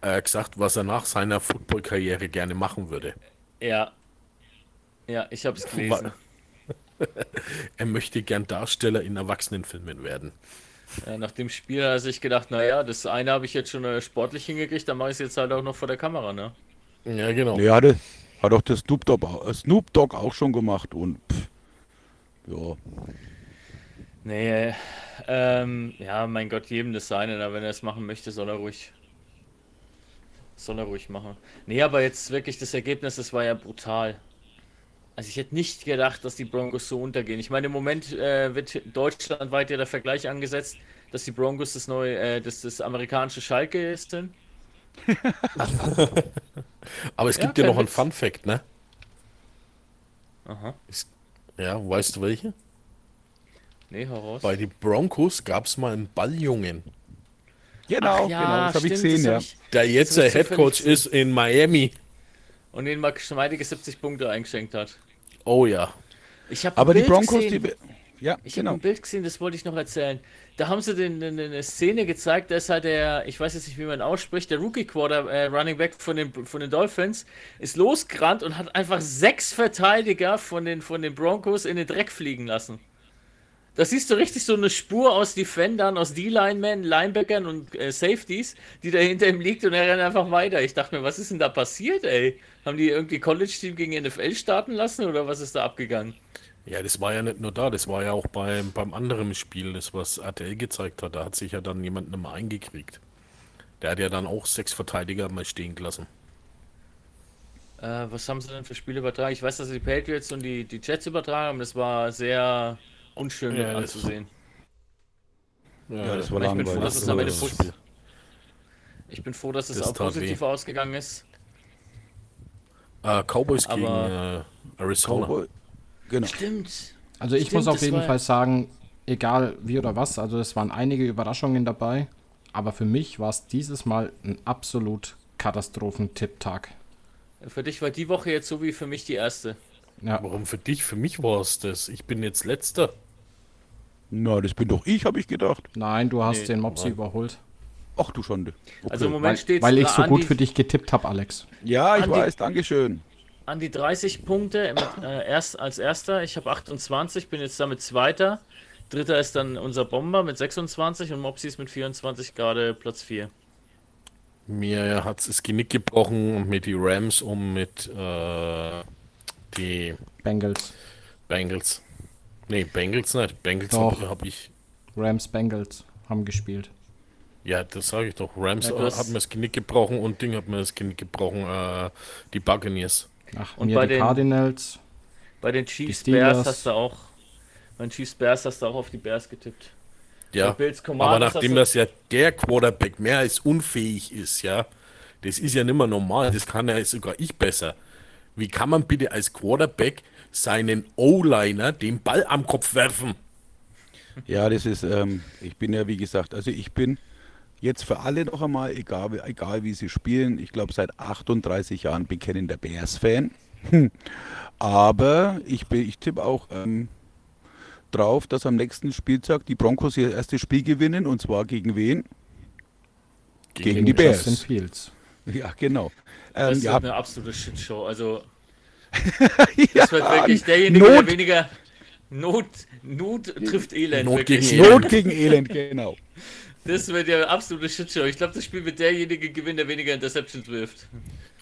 äh, gesagt, was er nach seiner Football-Karriere gerne machen würde. Ja. Ja, ich hab's gelesen. *laughs* Er möchte gern Darsteller in Erwachsenenfilmen werden. Ja, nach dem Spiel hat er sich gedacht, naja, das eine habe ich jetzt schon äh, sportlich hingekriegt, dann mache ich es jetzt halt auch noch vor der Kamera, ne? Ja, genau. Nee, hat, er- hat doch der Snoop Dogg, auch- äh, Snoop Dogg auch schon gemacht und pff, ja. Nee, äh, ähm, ja, mein Gott, jedem das seine, na, wenn er es machen möchte, soll er ruhig. Soll er ruhig machen. Nee, aber jetzt wirklich das Ergebnis, das war ja brutal. Also ich hätte nicht gedacht, dass die Broncos so untergehen. Ich meine, im Moment äh, wird deutschlandweit ja der Vergleich angesetzt, dass die Broncos das neue, äh, das, das amerikanische Schalke sind. *laughs* Aber es Ja, gibt ja kein noch einen. Fun Fact, ne? Aha. Ja, weißt du welche? Nee, hau raus. Bei den Broncos gab es mal einen Balljungen, Genau, Ach ja, genau, das habe ich gesehen, ja. ich- der jetzt der Head Coach ist in Miami. Und den mal geschmeidige 70 Punkte eingeschenkt hat. Oh ja. Ich habe Aber die Broncos, die. Ja, Ich habe genau. ein Bild gesehen, das wollte ich noch erzählen. Da haben sie den, den, eine Szene gezeigt, da ist halt der, ich weiß jetzt nicht, wie man ausspricht, der Rookie Quarter äh, Running Back von den, von den Dolphins ist losgerannt und hat einfach sechs Verteidiger von den, von den Broncos in den Dreck fliegen lassen. Da siehst du richtig so eine Spur aus Defendern, aus D-Linemen, Linebackern und äh, Safeties, die da hinter ihm liegt und er rennt einfach weiter. Ich dachte mir, was ist denn da passiert, ey? Haben die irgendwie College-Team gegen NFL starten lassen oder was ist da abgegangen? Ja, das war ja nicht nur da, das war ja auch beim, beim anderen Spiel, das was RTL gezeigt hat. Da hat sich ja dann jemand mehr eingekriegt. Der hat ja dann auch sechs Verteidiger mal stehen gelassen. Äh, was haben sie denn für Spiele übertragen? Ich weiß, dass sie die Patriots und die, die Jets übertragen haben. Das war sehr unschön Ja, das- anzusehen. Ja, das war ich bin froh, langweilig. dass es am Ende. Ich bin froh, dass es Das auch positiv weh. ausgegangen ist. Äh, Cowboys Aber- gegen äh, Arizona. Cowboy. Genau. Stimmt. Also ich Stimmt, muss auf jeden Fall sagen, egal wie oder was, also es waren einige Überraschungen dabei, aber für mich war es dieses Mal ein absolut Katastrophen-Tipp-Tag. Für dich war die Woche jetzt so wie für mich die erste. Ja, Warum für dich? Für mich war es das. Ich bin jetzt letzter. Na, das bin doch ich, habe ich gedacht. nein, du hast Nee, den Mopsi nein. überholt. Ach du Schande. Okay. Also im Moment Weil, steht weil ich so gut für dich getippt habe, Alex. ja, ich Andi- weiß, Dankeschön. an die 30 Punkte mit, äh, erst als erster. Ich habe 28, bin jetzt damit zweiter. Dritter ist dann unser Bomber mit 26 und Mopsi ist mit 24 gerade Platz 4. Mir hat es das Genick gebrochen mit die Rams und mit äh, die Bengals. Bengals. Nee, Bengals nicht. Bengals habe hab ich. Rams, Bengals haben gespielt. Ja, das sage ich doch. Rams Ja, äh, hat mir das Genick gebrochen und Ding hat mir das Genick gebrochen. Äh, die Buccaneers. Ach, Und mir bei die den- Cardinals. Bei den Chiefs. Bears hast du auch. Bei den Chiefs Bears hast du auch auf die Bears getippt. Ja, aber nachdem das ja der Quarterback mehr als unfähig ist, ja, das ist ja nicht mehr normal, das kann ja sogar ich besser. Wie kann man bitte als Quarterback seinen O-Liner den Ball am Kopf werfen? Ja, das ist, ähm, ich bin ja, wie gesagt, also ich bin jetzt für alle noch einmal, egal, egal wie sie spielen, ich glaube seit 38 Jahren bekennender Bears-Fan. Hm. Aber ich, bin- ich tippe auch ähm, drauf, dass am nächsten Spieltag die Broncos ihr erstes Spiel gewinnen und zwar gegen wen? Gegen die Bears. Justin Fields. *laughs* Ja, genau. Das Ähm, ja, wird eine absolute Shitshow. Also, *laughs* das wird wirklich derjenige, der Not, weniger Not, Not trifft Elend. Not wirklich. gegen Not gegen Elend, genau. Das wird ja eine absolute Shitshow. Ich glaube, das Spiel wird derjenige gewinnen, der weniger Interceptions wirft.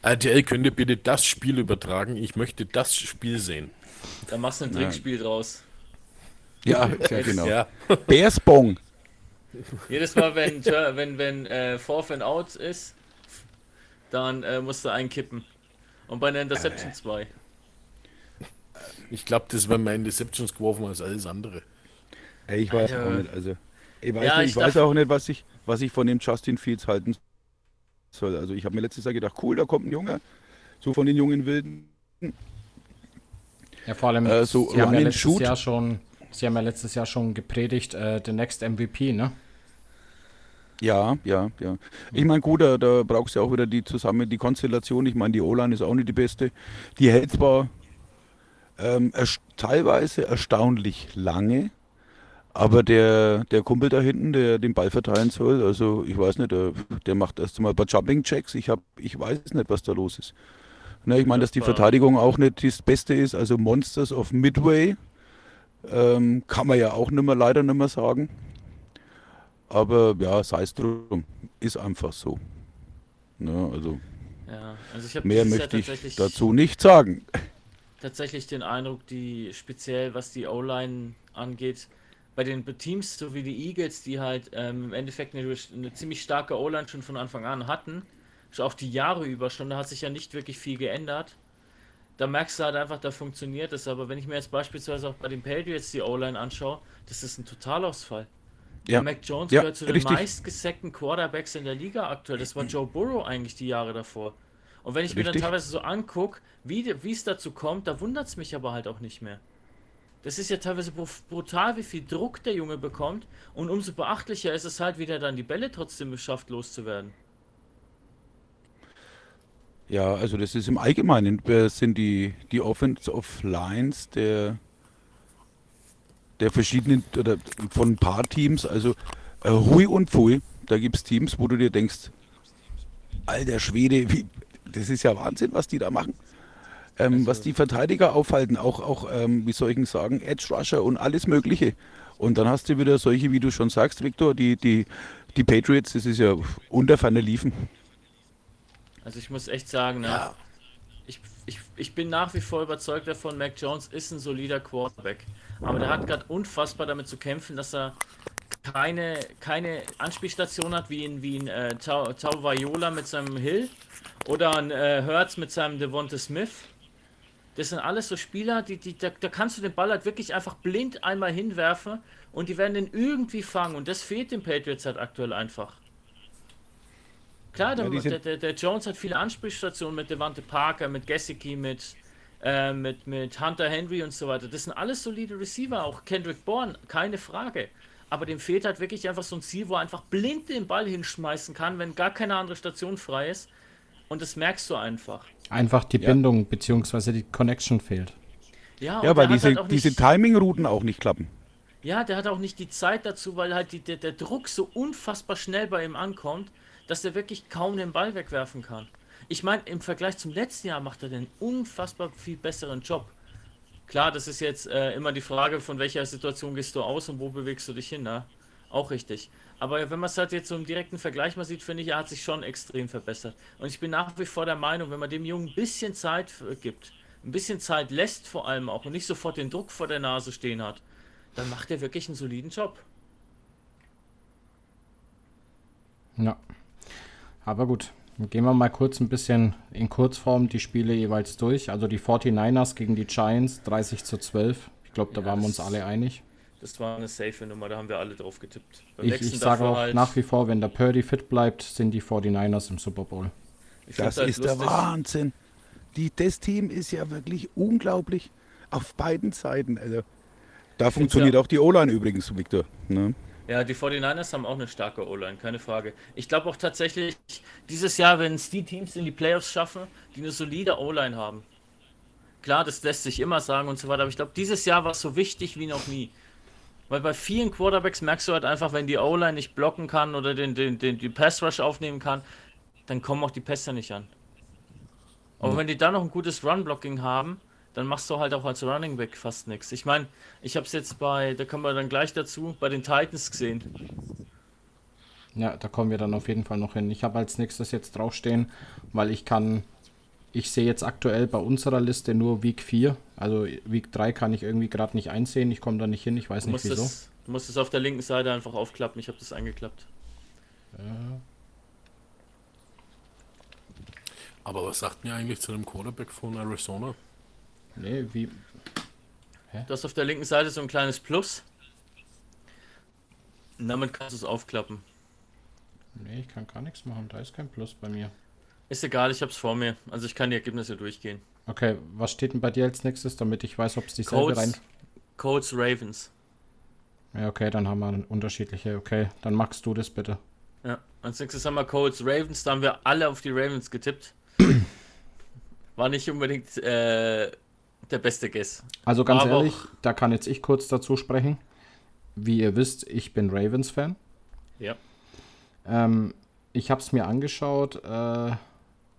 RTL, könnt ihr bitte das Spiel übertragen? Ich möchte das Spiel sehen. Da machst du ein Trickspiel draus. Ja, ja genau. Ja, Bears Bong. Jedes Mal, wenn, wenn, wenn äh, Fourth and Out ist, dann äh, musst du einkippen. Und bei einer Interception zwei. Ich glaube, das wäre mehr Interceptions geworfen als alles andere. Ey, ich weiß Alter. auch nicht. Also, ich weiß, Ja, nicht, ich ich weiß auch nicht, was ich, was ich von dem Justin Fields halten soll. Also ich habe mir letztes Jahr gedacht, cool, da kommt ein Junge, so von den jungen Wilden. Ja, vor allem, Äh, so sie haben ja letztes Shoot. Jahr schon, sie haben ja letztes Jahr schon gepredigt, äh, the next MVP, ne? Ja, ja, ja. Ich meine, gut, da, da brauchst du ja auch wieder die zusammen, die Konstellation. Ich meine, die O-Line ist auch nicht die beste. Die hält zwar ähm, erst- teilweise erstaunlich lange, aber der, der Kumpel da hinten, der den Ball verteilen soll, also ich weiß nicht, der, der macht erst mal ein paar Jumping Checks. Ich, hab, ich weiß nicht, was da los ist. Ne, ich meine, dass die Verteidigung auch nicht das Beste ist, also Monsters of Midway. Ähm, kann man ja auch nicht mehr, leider nicht mehr sagen. Aber ja, sei es drum. Ist einfach so. Ne, also Ja, also mehr möchte ich dazu nicht sagen. tatsächlich den Eindruck, die speziell was die O-Line angeht, bei den Teams, so wie die Eagles, die halt ähm, im Endeffekt eine, eine ziemlich starke O-Line schon von Anfang an hatten, schon auch die Jahre über schon, da hat sich ja nicht wirklich viel geändert. Da merkst du halt einfach, da funktioniert es. Aber wenn ich mir jetzt beispielsweise auch bei den Patriots die O-Line anschaue, das ist ein Totalausfall. Ja. Mac Jones Ja, gehört zu den richtig. meistgesackten Quarterbacks in der Liga aktuell. Das war Joe Burrow eigentlich die Jahre davor. Und wenn ich mir Richtig. dann teilweise so angucke, wie es dazu kommt, da wundert es mich aber halt auch nicht mehr. Das ist ja teilweise bru- brutal, wie viel Druck der Junge bekommt. Und umso beachtlicher ist es halt, wie der dann die Bälle trotzdem schafft, loszuwerden. Ja, also das ist im Allgemeinen, sind die, die Offensive Lines der, der verschiedenen, oder von ein paar Teams, also äh, Hui und Pfui, da gibt es Teams, wo du dir denkst, alter Schwede, wie, das ist ja Wahnsinn, was die da machen. Ähm, was die Verteidiger aufhalten, auch, auch ähm, wie soll ich denn sagen, Edge Rusher und alles Mögliche. Und dann hast du wieder solche, wie du schon sagst, Victor, die, die, die Patriots, das ist ja unter Ferner liefen. Also ich muss echt sagen, ne, Ja. ich, ich, ich bin nach wie vor überzeugt davon, Mac Jones ist ein solider Quarterback. Aber der hat gerade unfassbar damit zu kämpfen, dass er keine, keine Anspielstation hat, wie in, wie in äh, Tau, Tau Viola mit seinem Hill oder ein äh, Hertz mit seinem Devonta Smith. Das sind alles so Spieler, die, die, da, da kannst du den Ball halt wirklich einfach blind einmal hinwerfen und die werden den irgendwie fangen. Und das fehlt den Patriots halt aktuell einfach. Klar, der, Ja, der, der, der Jones hat viele Anspielstationen mit Devante Parker, mit Gesicki, mit, äh, mit, mit Hunter Henry und so weiter. Das sind alles solide Receiver, auch Kendrick Bourne, keine Frage. Aber dem fehlt halt wirklich einfach so ein Ziel, wo er einfach blind den Ball hinschmeißen kann, wenn gar keine andere Station frei ist. Und das merkst du einfach. Einfach die Ja. Bindung bzw. die Connection fehlt. Ja, Ja, und weil diese, halt diese Timing-Routen auch nicht klappen. Ja, der hat auch nicht die Zeit dazu, weil halt die, der, der Druck so unfassbar schnell bei ihm ankommt, dass er wirklich kaum den Ball wegwerfen kann. Ich meine, im Vergleich zum letzten Jahr macht er den unfassbar viel besseren Job. Klar, das ist jetzt äh, immer die Frage, von welcher Situation gehst du aus und wo bewegst du dich hin, ne? Auch richtig. Aber wenn man es halt jetzt so im direkten Vergleich mal sieht, finde ich, er hat sich schon extrem verbessert. Und ich bin nach wie vor der Meinung, wenn man dem Jungen ein bisschen Zeit gibt, ein bisschen Zeit lässt vor allem auch und nicht sofort den Druck vor der Nase stehen hat, dann macht er wirklich einen soliden Job. Ja. Aber gut, gehen wir mal kurz ein bisschen in Kurzform die Spiele jeweils durch. Also die 49ers gegen die Giants 30 zu 12. Ich glaube, da Ja, waren wir uns alle einig. Das war eine safe Nummer, da haben wir alle drauf getippt. Beim Ich, nächsten ich sage auch halt- nach wie vor, wenn der Purdy fit bleibt, sind die 49ers im Super Bowl. Das halt ist der lustig. Wahnsinn. Die, das Team ist ja wirklich unglaublich auf beiden Seiten. Also, da funktioniert ja- auch die O-Line übrigens, Victor. Ne? Ja, die 49ers haben auch eine starke O-Line, keine Frage. Ich glaube auch tatsächlich, dieses Jahr, wenn es die Teams in die Playoffs schaffen, die eine solide O-Line haben. Klar, das lässt sich immer sagen und so weiter, aber ich glaube, dieses Jahr war es so wichtig wie noch nie. Weil bei vielen Quarterbacks merkst du halt einfach, wenn die O-Line nicht blocken kann oder den, den, den, die Pass-Rush aufnehmen kann, dann kommen auch die Pässe nicht an. Aber wenn die dann noch ein gutes Run-Blocking haben, dann machst du halt auch als Running Back fast nichts. Ich meine, ich habe es jetzt bei, da kommen wir dann gleich dazu, bei den Titans gesehen. Ja, da kommen wir dann auf jeden Fall noch hin. Ich habe als nächstes jetzt draufstehen, weil ich kann, ich sehe jetzt aktuell bei unserer Liste nur Week 4. Also Week 3 kann ich irgendwie gerade nicht einsehen. Ich komme da nicht hin, ich weiß Du nicht wieso. es, du musst es auf der linken Seite einfach aufklappen. Ich habe das eingeklappt. Aber was sagt mir eigentlich zu dem Quarterback von Arizona? Nee, wie. Du hast auf der linken Seite so ein kleines Plus. Und damit kannst du es aufklappen. Nee, ich kann gar nichts machen. Da ist kein Plus bei mir. Ist egal, ich hab's vor mir. Also ich kann die Ergebnisse durchgehen. Okay, was steht denn bei dir als nächstes, damit ich weiß, ob es dieselbe rein. Codes, Codes Ravens. Ja, okay, dann haben wir unterschiedliche. Okay, dann magst du das bitte. Ja, als nächstes haben wir Codes Ravens. Da haben wir alle auf die Ravens getippt. *clears throat* War nicht unbedingt äh, der beste Guess. Also ganz Aber ehrlich, da kann jetzt ich kurz dazu sprechen. Wie ihr wisst, ich bin Ravens-Fan. Ja. Ähm, ich habe es mir angeschaut äh,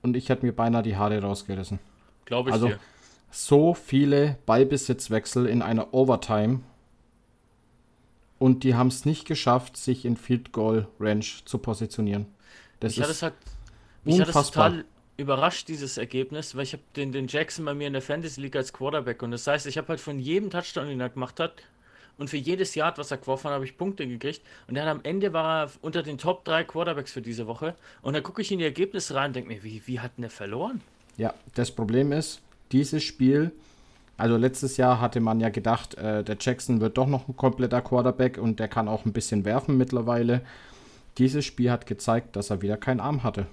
und ich hätte mir beinahe die Haare rausgerissen. Glaube ich Also- dir. So viele Ballbesitzwechsel in einer Overtime und die haben es nicht geschafft, sich in Field Goal Range zu positionieren. Das Mich hat es ist halt mich hat es unfassbar. total überrascht, dieses Ergebnis, weil ich habe den, den Jackson bei mir in der Fantasy League als Quarterback und das heißt, ich habe halt von jedem Touchdown, den er gemacht hat und für jedes Yard, was er geworfen hat, habe ich Punkte gekriegt und dann am Ende war er unter den Top 3 Quarterbacks für diese Woche und dann gucke ich in die Ergebnisse rein und denke mir, wie, wie hat denn der verloren? Ja, das Problem ist, dieses Spiel, also letztes Jahr hatte man ja gedacht, äh, der Jackson wird doch noch ein kompletter Quarterback und der kann auch ein bisschen werfen mittlerweile. Dieses Spiel hat gezeigt, dass er wieder keinen Arm hatte.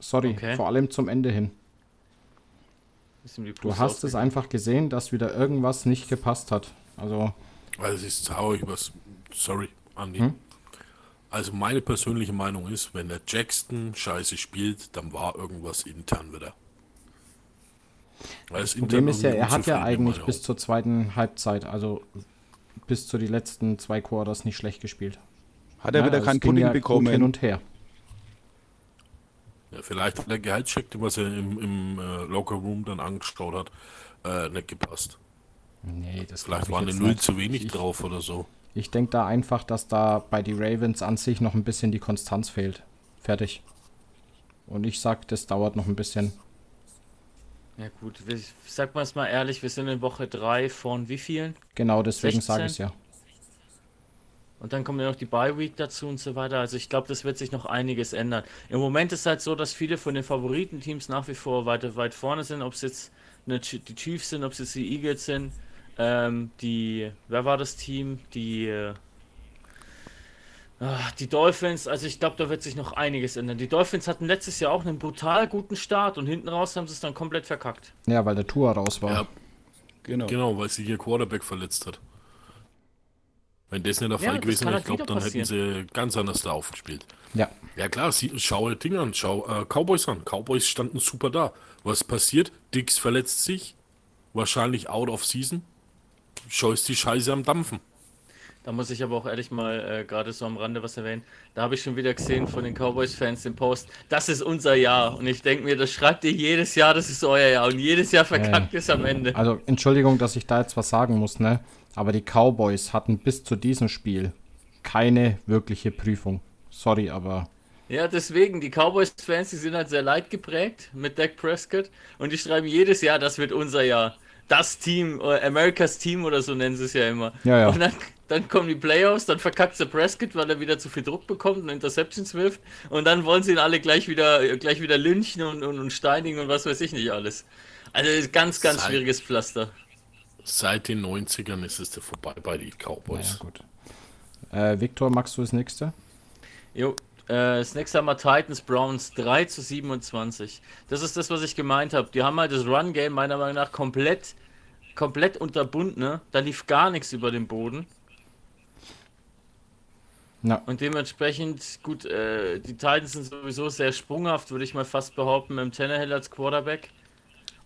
Sorry, Okay. vor allem zum Ende hin. Du hast es einfach gesehen, dass wieder irgendwas nicht gepasst hat. Also, Also es ist traurig, was. Sorry, Andi. Hm? Also meine persönliche Meinung ist, wenn der Jackson scheiße spielt, dann war irgendwas intern wieder. Weil das Problem ist ja, er hat ja eigentlich bis zur zweiten Halbzeit, also bis zu die letzten zwei Quarters nicht schlecht gespielt. Hat er Ja, wieder also kein es ging Pudding ja bekommen? Hin und her. Ja, Vielleicht hat der Gehaltscheck, was er im, im äh, Locker Room dann angeschaut hat, äh, nicht gepasst. Nee, das Vielleicht glaub ich war eine jetzt Null zu wenig Ich- drauf oder so. Ich denke da einfach, dass da bei die Ravens an sich noch ein bisschen die Konstanz fehlt. Fertig. Und ich sag, das dauert noch ein bisschen. Ja gut, wir, sag mal es mal ehrlich, wir sind in Woche 3 von wie vielen? Genau deswegen 16? sage ich es ja. Und dann kommt ja noch die Bye Week dazu und so weiter. Also ich glaube, das wird sich noch einiges ändern. Im Moment ist halt so, dass viele von den Favoritenteams nach wie vor weiter weit vorne sind. Ob es jetzt eine, die Chiefs sind, ob es jetzt die Eagles sind. Ähm, die, wer war das Team? Die, äh, ah, die Dolphins. Also ich glaube, da wird sich noch einiges ändern. Die Dolphins hatten letztes Jahr auch einen brutal guten Start und hinten raus haben sie es dann komplett verkackt. Ja, weil der Tour raus war. Ja, Genau. genau, weil sich ihr Quarterback verletzt hat. Wenn das nicht der Ja, Fall das gewesen wäre, ich glaube, dann hätten sie ganz anders da aufgespielt. Ja. Ja klar, sie, schau Ding an, schau äh, Cowboys an. Cowboys standen super da. Was passiert? Dix verletzt sich, wahrscheinlich out of season. Schau ist die Scheiße am Dampfen. Da muss ich aber auch ehrlich mal äh, gerade so am Rande was erwähnen. Da habe ich schon wieder gesehen von den Cowboys-Fans den Post, das ist unser Jahr. Und ich denke mir, das schreibt ihr jedes Jahr, das ist euer Jahr. Und jedes Jahr verkackt es am Ende. Also, Entschuldigung, dass ich da jetzt was sagen muss, ne? Aber die Cowboys hatten bis zu diesem Spiel keine wirkliche Prüfung. Sorry, aber Ja, deswegen, die Cowboys-Fans, die sind halt sehr leid geprägt mit Dak Prescott. Und die schreiben jedes Jahr, das wird unser Jahr. Das Team, oder Americas Team oder so nennen sie es ja immer. Ja, ja. Und dann, dann kommen die Playoffs, dann verkackt der Prescott, weil er wieder zu viel Druck bekommt und Interceptions wirft. Und dann wollen sie ihn alle gleich wieder, gleich wieder lynchen und, und, und steinigen und was weiß ich nicht alles. Also ganz, ganz Sei- schwieriges Pflaster. Seit den 90ern ist es da vorbei bei den naja, Cowboys. gut. Äh, Victor, magst du das nächste? Jo, äh, das nächste haben wir Titans Browns 3 zu 27. Das ist das, was ich gemeint habe. Die haben halt das Run-Game meiner Meinung nach komplett, komplett unterbunden. Ne? Da lief gar nichts über den Boden. Ja. Und dementsprechend, gut, äh, die Titans sind sowieso sehr sprunghaft, würde ich mal fast behaupten, mit dem Tannehill als Quarterback.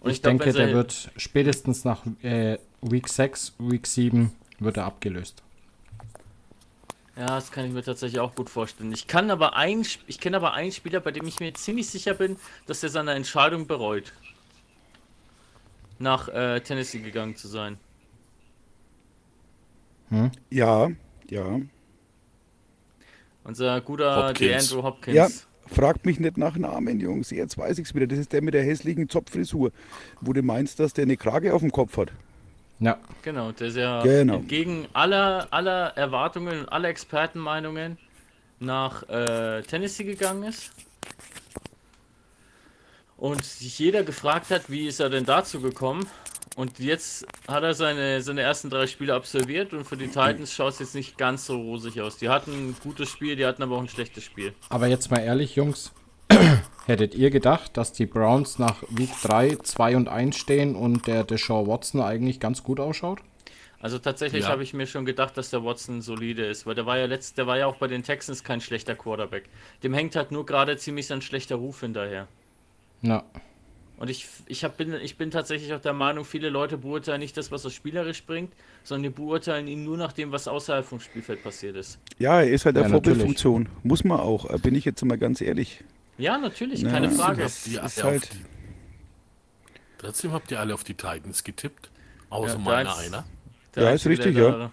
Und Ich, glaub, denke, der wird spätestens nach äh, Week 6, Week 7 wird er abgelöst. Ja, das kann ich mir tatsächlich auch gut vorstellen. Ich kann aber ein, ich kenne aber einen Spieler, bei dem ich mir ziemlich sicher bin, dass er seine Entscheidung bereut, nach äh, Tennessee gegangen zu sein. Ja, ja. Unser guter Hopkins. DeAndre Hopkins. Ja, Fragt mich nicht nach Namen, Jungs. Jetzt weiß ich's wieder. Das ist der mit der hässlichen Zopffrisur, wo du meinst, dass der eine Krage auf dem Kopf hat. Ja, Genau, der ist ja Genau. entgegen aller, aller Erwartungen und aller Expertenmeinungen nach äh, Tennessee gegangen ist. Und sich jeder gefragt hat, wie ist er denn dazu gekommen? Und jetzt hat er seine, seine ersten drei Spiele absolviert und für die Titans schaut es jetzt nicht ganz so rosig aus. Die hatten ein gutes Spiel, die hatten aber auch ein schlechtes Spiel. aber jetzt mal ehrlich, Jungs. Hättet ihr gedacht, dass die Browns nach Week 3 2 und 1 stehen und der Deshaun Watson eigentlich ganz gut ausschaut? Also tatsächlich Ja. habe ich mir schon gedacht, dass der Watson solide ist, weil der war ja letzt, der war ja auch bei den Texans kein schlechter Quarterback. Dem hängt halt nur gerade ziemlich sein schlechter Ruf hinterher. Ja. Und ich, ich, hab, bin, ich bin tatsächlich auch der Meinung, viele Leute beurteilen nicht das, was er spielerisch bringt, sondern die beurteilen ihn nur nach dem, was außerhalb vom Spielfeld passiert ist. Ja, er ist halt Ja, eine natürlich. Vorbildfunktion. Muss man auch. Äh, Bin ich jetzt mal ganz ehrlich. Ja, natürlich, Ja, keine trotzdem Frage. Habt ihr ist alle halt- auf die, trotzdem habt ihr alle auf die Titans getippt. Außer Ja, meiner einer. Der Ja, ist richtig, der ja.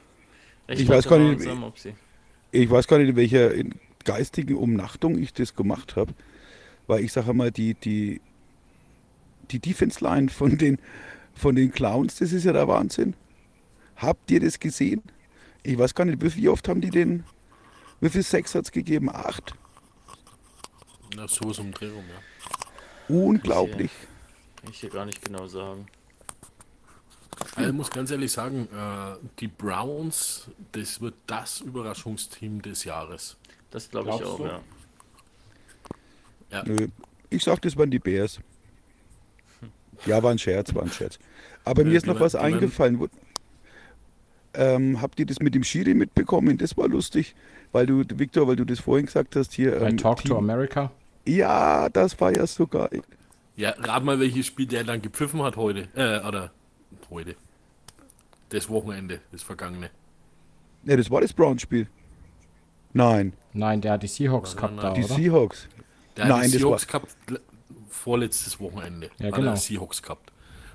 Ich weiß gar war nicht, Mopsi. Ich weiß gar nicht, in welcher geistigen Umnachtung ich das gemacht habe. Weil ich sage mal, die, die, die Defense Line von den, von den Clowns, das ist ja der Wahnsinn. Habt ihr das gesehen? Ich weiß gar nicht, wie wie oft haben die den, wie viel Sex hat es gegeben? Acht? Na, so ist um Dreh rum, ja. Unglaublich. Kann ich hier gar nicht genau sagen. Also ich muss ganz ehrlich sagen, äh, die Browns, das wird das Überraschungsteam des Jahres. Das glaube ich auch, du? ja. Ja. Nö, Ich sag, das waren die Bears. Ja, war ein Scherz, war ein Scherz. Aber mir Äh, ist noch was eingefallen. Ähm, habt ihr das mit dem Schiri mitbekommen? Das war lustig, weil du, Victor, weil du das vorhin gesagt hast hier. Ähm, Talk to Team- America. Ja, das war ja so geil. Ja, rat mal, welches Spiel der dann gepfiffen hat heute. Äh, oder heute. Das Wochenende, das vergangene. Ne, das war das Browns-Spiel. Nein, Nein, der hat die Seahawks Nein, gehabt nein, da, die oder? Seahawks. Der hat Nein, die das war- Seahawks gehabt, le- vorletztes Wochenende. Ja, hat genau. er Seahawks gehabt.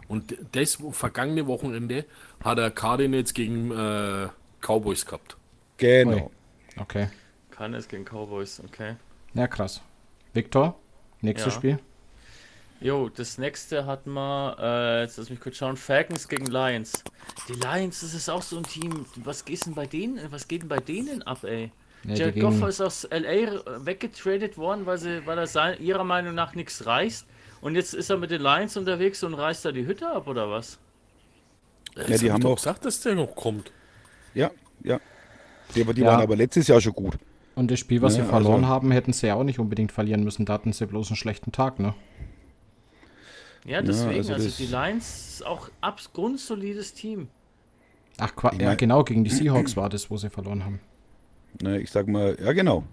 Und das vergangene Wochenende hat er Cardinals gegen äh, Cowboys gehabt. Genau. Ui. Okay. Kann es gegen Cowboys, okay. Ja, krass. Victor, nächstes Ja. Spiel. Jo, das nächste hat man, äh, jetzt lass mich kurz schauen, Falcons gegen Lions. Die Lions, das ist auch so ein Team. Was geht denn bei denen, was geht denn bei denen ab, ey? Ja, die Jared Goff ist aus LA weggetradet worden, weil, sie, weil er sein, ihrer Meinung nach nichts reißt. Und jetzt ist er mit den Lions unterwegs und reißt da die Hütte ab, oder was? Das die hab ich haben doch auch- gesagt, dass der noch kommt. Ja, ja. Die, aber die Ja. waren aber letztes Jahr schon gut. Und das Spiel, was Ja, sie verloren also- haben, hätten sie ja auch nicht unbedingt verlieren müssen. Da hatten sie bloß einen schlechten Tag, ne? Ja, deswegen, also also, das- die Lions ist auch ab grundsolides Team. Ach, Qua Ich ja, mein- genau, gegen die *clears throat* Seahawks war das, wo sie verloren haben. Ne, ich sag mal, ja genau.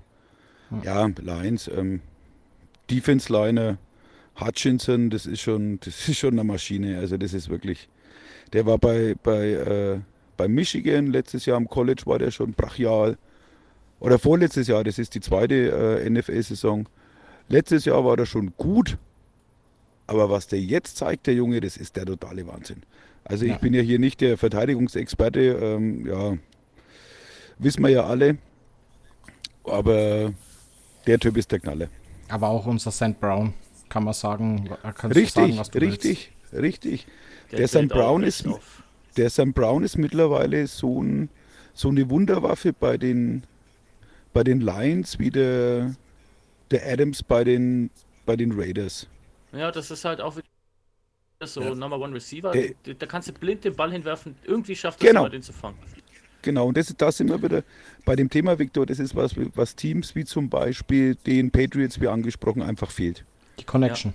Ja, Lions, ähm, Defense-Liner, Hutchinson, das ist schon, *laughs* das ist schon eine Maschine. Also das ist wirklich. Der war bei, bei, äh, bei Michigan letztes Jahr am College war der schon brachial. Oder vorletztes Jahr, das ist die zweite äh, NFL-Saison. Letztes Jahr war der schon gut. Aber was der jetzt zeigt, der Junge, das ist der totale Wahnsinn. Also ich Ja. bin ja hier nicht der Verteidigungsexperte, ähm, ja, wissen wir ja alle. Aber der Typ ist der Knaller. Aber auch unser St. Brown, kann man sagen. äh, Richtig, sagen, was du richtig, richtig. Der, Sam auch Brown ist, auf. der Sam Brown ist mittlerweile so, ein, so eine Wunderwaffe bei den, bei den Lions wie der, der Adams bei den, bei den Raiders. Ja, das ist halt auch wieder so Ja. Number One Receiver. Äh, da, kannst du blind den Ball hinwerfen. Irgendwie schafft es Genau. immer, den zu fangen. Genau, und das, ist- da sind wir wieder bei dem Thema, Victor, das ist was, was Teams wie zum Beispiel den Patriots, wie angesprochen, einfach fehlt. Die Connection.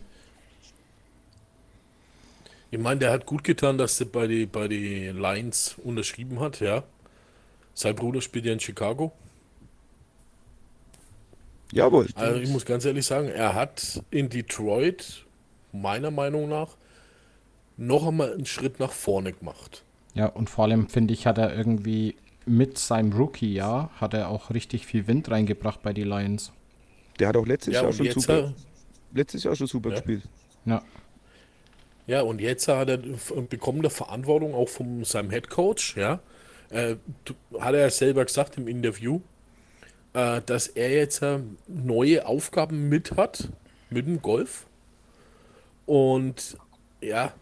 Ich meine, der hat gut getan, dass er bei die, bei die Lions unterschrieben hat, ja. Sein Bruder spielt ja in Chicago. Jawohl. Also ich muss ganz ehrlich sagen, er hat in Detroit, meiner Meinung nach, noch einmal einen Schritt nach vorne gemacht. Ja, und vor allem finde ich, hat er irgendwie mit seinem Rookie-Jahr hat er auch richtig viel Wind reingebracht bei die Lions. Der hat auch letztes Ja, Jahr schon super, äh, letztes Jahr schon super Ja. gespielt. Ja, ja, und jetzt hat er bekommen der Verantwortung auch von seinem Head Coach, ja. Äh, hat er selber gesagt im Interview, äh, dass er jetzt äh, neue Aufgaben mit hat, mit dem Golf. Und ja,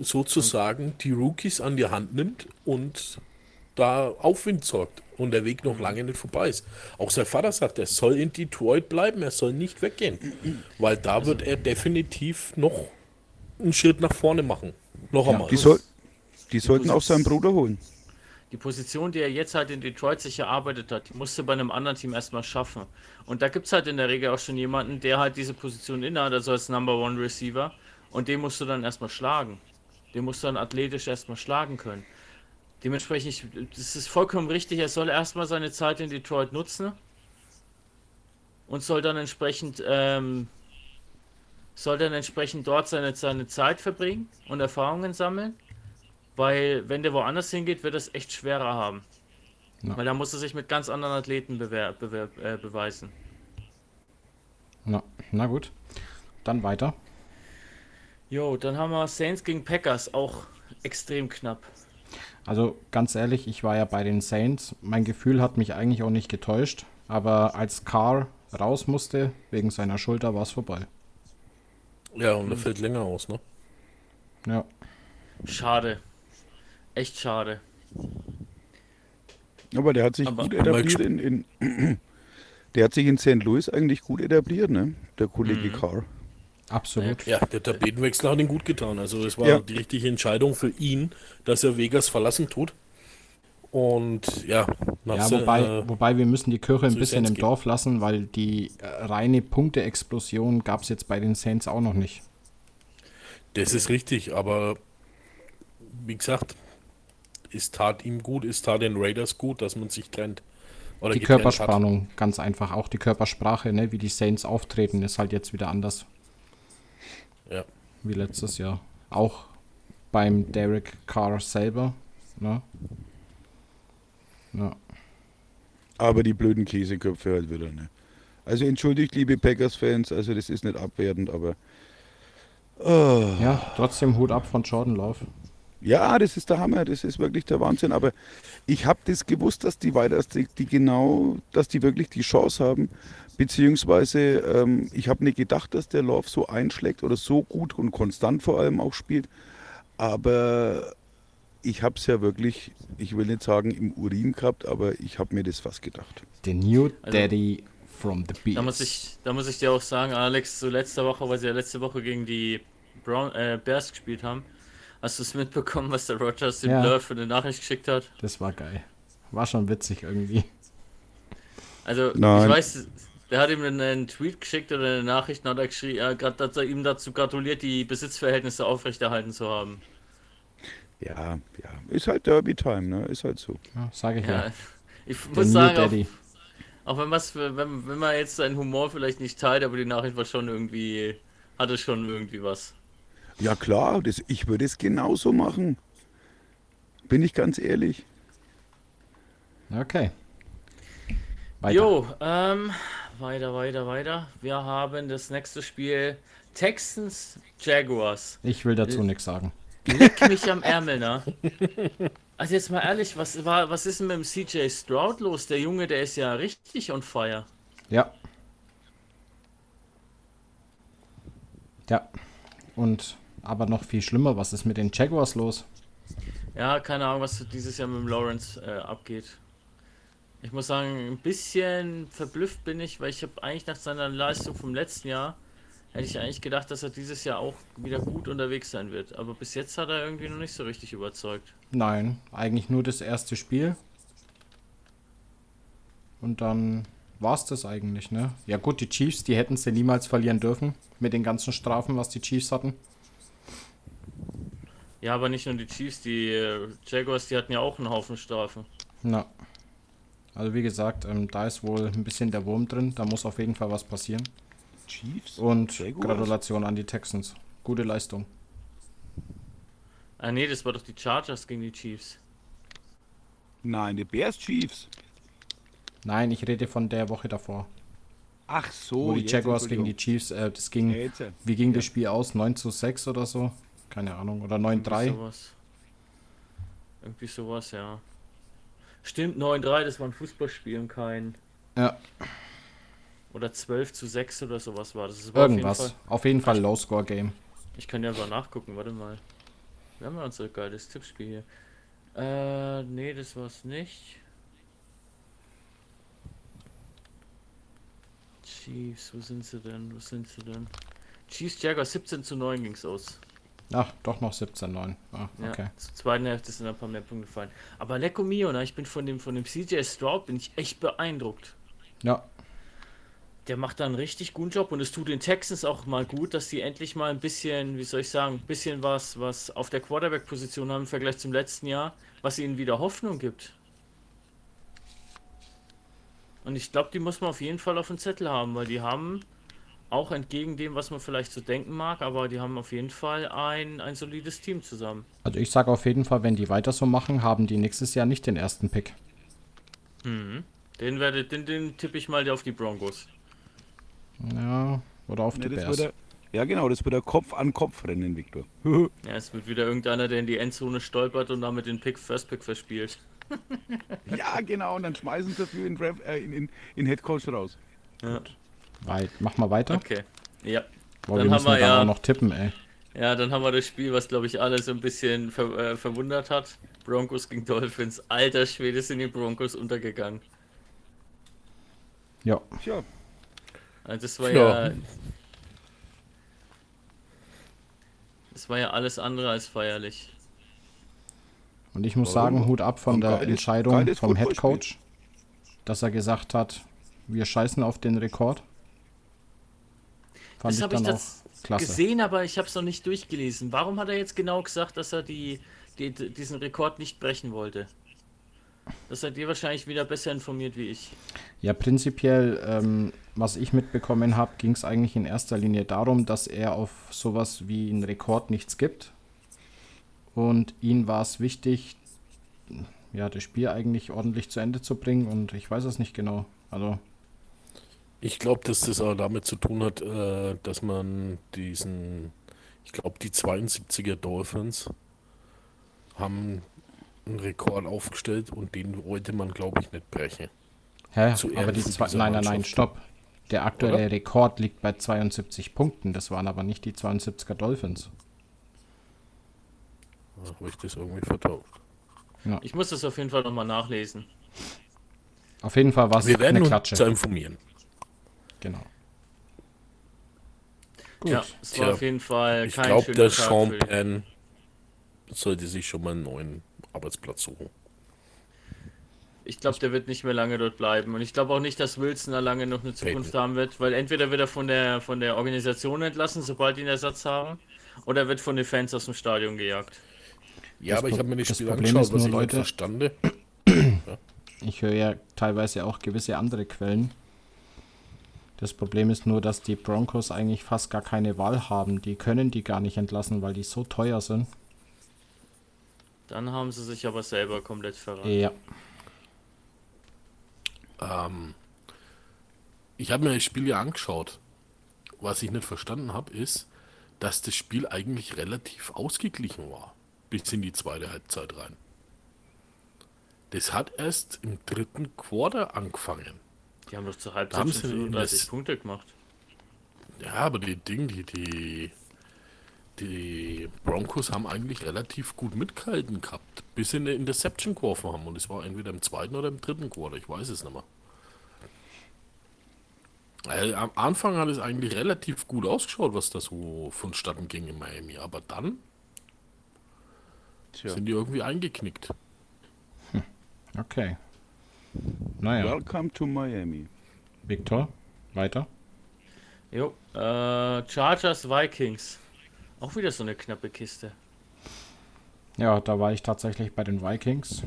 sozusagen die Rookies an die Hand nimmt und da Aufwind sorgt und der Weg noch lange nicht vorbei ist. Auch sein Vater sagt, er soll in Detroit bleiben, er soll nicht weggehen, weil da wird er definitiv noch einen Schritt nach vorne machen. Noch einmal. Die, soll, die sollten auch seinen Bruder holen. Die Position, die er jetzt halt in Detroit sich erarbeitet hat, die musste bei einem anderen Team erstmal schaffen. Und da gibt es halt in der Regel auch schon jemanden, der halt diese Position innehat, also als Number One Receiver. Und den musst du dann erstmal schlagen. Den musst du dann athletisch erstmal schlagen können. Dementsprechend, das ist vollkommen richtig, er soll erstmal seine Zeit in Detroit nutzen. Und soll dann entsprechend, ähm, soll dann entsprechend dort seine, seine Zeit verbringen und Erfahrungen sammeln. Weil, wenn der woanders hingeht, wird es echt schwerer haben. Ja. Weil da muss er sich mit ganz anderen Athleten bewer bewer äh, beweisen. Na, na gut. Dann weiter. Jo, dann haben wir Saints gegen Packers, auch extrem knapp. Also ganz ehrlich, ich war ja bei den Saints. Mein Gefühl hat mich eigentlich auch nicht getäuscht. Aber als Carr raus musste, wegen seiner Schulter, war es vorbei. Ja, und er fällt länger aus, ne? Ja. Schade. Echt schade. Aber der hat sich Aber- gut etabliert in, in *clears throat* Der hat sich in St. Louis eigentlich gut etabliert, ne? Der Kollege Carr. Absolut. Ja, der Tapetenwechsel hat ihn gut getan. Also es war Ja. die richtige Entscheidung für ihn, dass er Vegas verlassen tut. Und ja, nach Ja, wobei, äh, wobei wir müssen die Kirche ein bisschen im gehen. Dorf lassen, weil die äh, reine Punkte-Explosion gab es jetzt bei den Saints auch noch nicht. das ist richtig, aber wie gesagt, es tat ihm gut, es tat den Raiders gut, dass man sich trennt. Oder Die getrennt hat. Körperspannung, ganz einfach. Auch die Körpersprache, ne, wie die Saints auftreten, ist halt jetzt wieder anders Ja. wie letztes Jahr. Auch beim Derek Carr selber. Ne? Ja. Aber die blöden Käseköpfe halt wieder, ne? Also entschuldigt, liebe Packers-Fans, also das ist nicht abwertend, aber oh, ja, trotzdem Hut ab von Jordan Love. Ja, das ist der Hammer, das ist wirklich der Wahnsinn. Aber ich habe das gewusst, dass die weiter, die, die genau, dass die wirklich die Chance haben, beziehungsweise ähm, ich habe nicht gedacht, dass der Love so einschlägt oder so gut und konstant vor allem auch spielt. Aber ich habe es ja wirklich, ich will nicht sagen im Urin gehabt, aber ich habe mir das fast gedacht. The new Also- Daddy from the Beast. Da muss ich, da muss ich dir auch sagen, Alex, so letzte Woche, weil sie ja letzte Woche gegen die Brown, äh, Bears gespielt haben, hast du es mitbekommen, was der Rogers dem Ja. Blur für eine Nachricht geschickt hat? Das war geil. War schon witzig irgendwie. Also, Nein. ich weiß, der hat ihm einen, einen Tweet geschickt oder eine Nachricht, und hat er geschrieben, grad, hat er ihm dazu gratuliert, die Besitzverhältnisse aufrechterhalten zu haben. Ja, ja, ist halt Derby Time, ne? Ist halt so. Ja, sage ich ja. Ja, *laughs* ich The muss sagen, Daddy. auch, auch wenn, wenn, wenn man jetzt seinen Humor vielleicht nicht teilt, aber die Nachricht war schon irgendwie, hatte schon irgendwie was. Ja klar, das, ich würde es genauso machen. Bin ich ganz ehrlich. Okay. Weiter. Jo, ähm, weiter, weiter, weiter. Wir haben das nächste Spiel Texans Jaguars. Ich will dazu nichts sagen. Leck mich am Ärmel, ne? Also jetzt mal ehrlich, was war, was ist denn mit dem CJ Stroud los? Der Junge, der ist ja richtig on fire. Ja. Ja. Und aber noch viel schlimmer, was ist mit den Jaguars los? Ja, keine Ahnung, was dieses Jahr mit dem Lawrence äh, abgeht. Ich muss sagen, ein bisschen verblüfft bin ich, weil ich habe eigentlich nach seiner Leistung vom letzten Jahr hätte ich eigentlich gedacht, dass er dieses Jahr auch wieder gut unterwegs sein wird. Aber bis jetzt hat er irgendwie noch nicht so richtig überzeugt. Nein, eigentlich nur das erste Spiel. Und dann war es das eigentlich, ne? Ja gut, die Chiefs, die hätten sie niemals verlieren dürfen. Mit den ganzen Strafen, was die Chiefs hatten. Ja, aber nicht nur die Chiefs, die äh, Jaguars, die hatten ja auch einen Haufen Strafen. Na. Also wie gesagt, ähm, da ist wohl ein bisschen der Wurm drin. Da muss auf jeden Fall was passieren. Chiefs? Und Jaguars? Gratulation an die Texans. Gute Leistung. Ah nee, das war doch die Chargers gegen die Chiefs. Nein, die Bears Chiefs. Nein, ich rede von der Woche davor. Ach so. wo die Jaguars gegen die. Chiefs, äh, das ging, Ja, jetzt, wie ging das Spiel aus? 9 zu 6 oder so? Keine Ahnung. Oder Irgendwie 9-3? sowas. Irgendwie sowas, ja. Stimmt, 9-3, das war ein Fußballspiel und kein. Ja, Oder 12 zu 6 oder sowas war das. war auf jeden irgendwas. Fall- Auf jeden Fall Low-Score-Game. Ich kann ja einfach nachgucken, warte mal. Wir haben ja unser geiles Tippspiel hier. Äh, nee, das war's nicht. Chiefs, wo sind sie denn? Wo sind sie denn? Chiefs Jagger 17 zu 9 ging's aus. Ach, doch noch 17-9. Ah, Ja, okay. zur zweiten Hälfte sind ein paar mehr Punkte gefallen. Aber Lecco Mio, ne, ich bin von dem, von dem CJ Stroud bin ich echt beeindruckt. Ja, Der macht da einen richtig guten Job und es tut den Texans auch mal gut, dass die endlich mal ein bisschen, wie soll ich sagen, ein bisschen was, was auf der Quarterback-Position haben im Vergleich zum letzten Jahr, was ihnen wieder Hoffnung gibt. Und ich glaube, die muss man auf jeden Fall auf dem Zettel haben, weil die haben auch entgegen dem, was man vielleicht so denken mag, aber die haben auf jeden Fall ein, ein solides Team zusammen. also ich sage auf jeden Fall, wenn die weiter so machen, haben die nächstes Jahr nicht den ersten Pick. Den, werde, den, den tippe ich mal auf die Broncos. Ja, oder auf Ja, die Bears. wird er, ja, genau, das wird er Kopf an Kopf rennen, Victor. *laughs* Ja, es wird wieder irgendeiner, der in die Endzone stolpert und damit den Pick, First Pick verspielt. ja, genau, und dann schmeißen sie dafür in, Draft- äh, in, in, in Headcoach raus. Ja. Weit. Mach mal weiter. Okay. Ja. Boah, Dann wir haben müssen wir dann ja- auch noch tippen, ey. Ja, dann haben wir das Spiel, was glaube ich alle so ein bisschen ver äh, verwundert hat. Broncos gegen Dolphins. Alter Schwede sind die Broncos untergegangen. Ja, Tja, Also das war Ja. ja. Das war ja alles andere als feierlich. und ich muss Oh, sagen, Hut ab von der geiles- Entscheidung geiles vom Head. Coach, dass er gesagt hat, wir scheißen auf den Rekord. Fand das ich habe ich auch das klasse. gesehen, aber ich habe es noch nicht durchgelesen. Warum hat er jetzt genau gesagt, dass er die, die, diesen Rekord nicht brechen wollte? Das seid ihr wahrscheinlich wieder besser informiert wie ich. Ja, prinzipiell, ähm, was ich mitbekommen habe, ging es eigentlich in erster Linie darum, dass er auf sowas wie einen Rekord nichts gibt. Und ihm war es wichtig, ja, das Spiel eigentlich ordentlich zu Ende zu bringen. Und ich weiß es nicht genau. Also, Ich glaube, dass das auch damit zu tun hat, äh, dass man diesen, ich glaube, die 72er Dolphins haben einen Rekord aufgestellt und den wollte man, glaube ich, nicht brechen. hä? Zu aber die zwei, nein, nein, nein, stopp. Der aktuelle Oder? Rekord liegt bei 72 Punkten. Das waren aber nicht die 72er Dolphins. Da habe ich das irgendwie vertauscht. Ich muss das auf jeden Fall nochmal nachlesen. Auf jeden Fall war es Wir werden eine uns Klatsche. informieren. Genau. Gut. Ja, es war Tja, auf jeden Fall Ich kein glaube, schöner der Tag Sean Penn sollte sich schon mal einen neuen Arbeitsplatz suchen. Ich glaube, der wird nicht mehr lange dort bleiben. Und ich glaube auch nicht, dass Wilson da lange noch eine Zukunft haben wird, weil entweder wird er von der, von der Organisation entlassen, sobald die einen Ersatz haben, oder er wird von den Fans aus dem Stadion gejagt. Ja, Das aber ich habe mir das das Spiel Problem angeschaut, ist was nur, ich nicht Leute- verstande. *clears throat* Ich höre ja teilweise auch gewisse andere Quellen. Das Problem ist nur, dass die Broncos eigentlich fast gar keine Wahl haben. Die können die gar nicht entlassen, weil die so teuer sind. Dann haben sie sich aber selber komplett verraten. Ja. Ähm, ich habe mir das Spiel ja angeschaut. Was ich nicht verstanden habe, ist, dass das Spiel eigentlich relativ ausgeglichen war. Bis in die zweite Halbzeit rein. Das hat erst im dritten Quarter angefangen. Die haben doch zur Halbzeit haben schon sie 35 das- Punkte gemacht. Ja, aber die Ding, die, die, die Broncos haben eigentlich relativ gut mitgehalten gehabt, bis sie eine Interception geworfen haben. Und es war entweder im zweiten oder im dritten Quarter, ich weiß es nicht mehr. Weil am Anfang hat es eigentlich relativ gut ausgeschaut, was da so vonstatten ging in Miami. Aber dann tja. sind die irgendwie eingeknickt. Okay. Naja, Welcome to Miami. Victor, weiter. Jo, äh, Chargers Vikings. Auch wieder so eine knappe Kiste. Ja, da war ich tatsächlich bei den Vikings.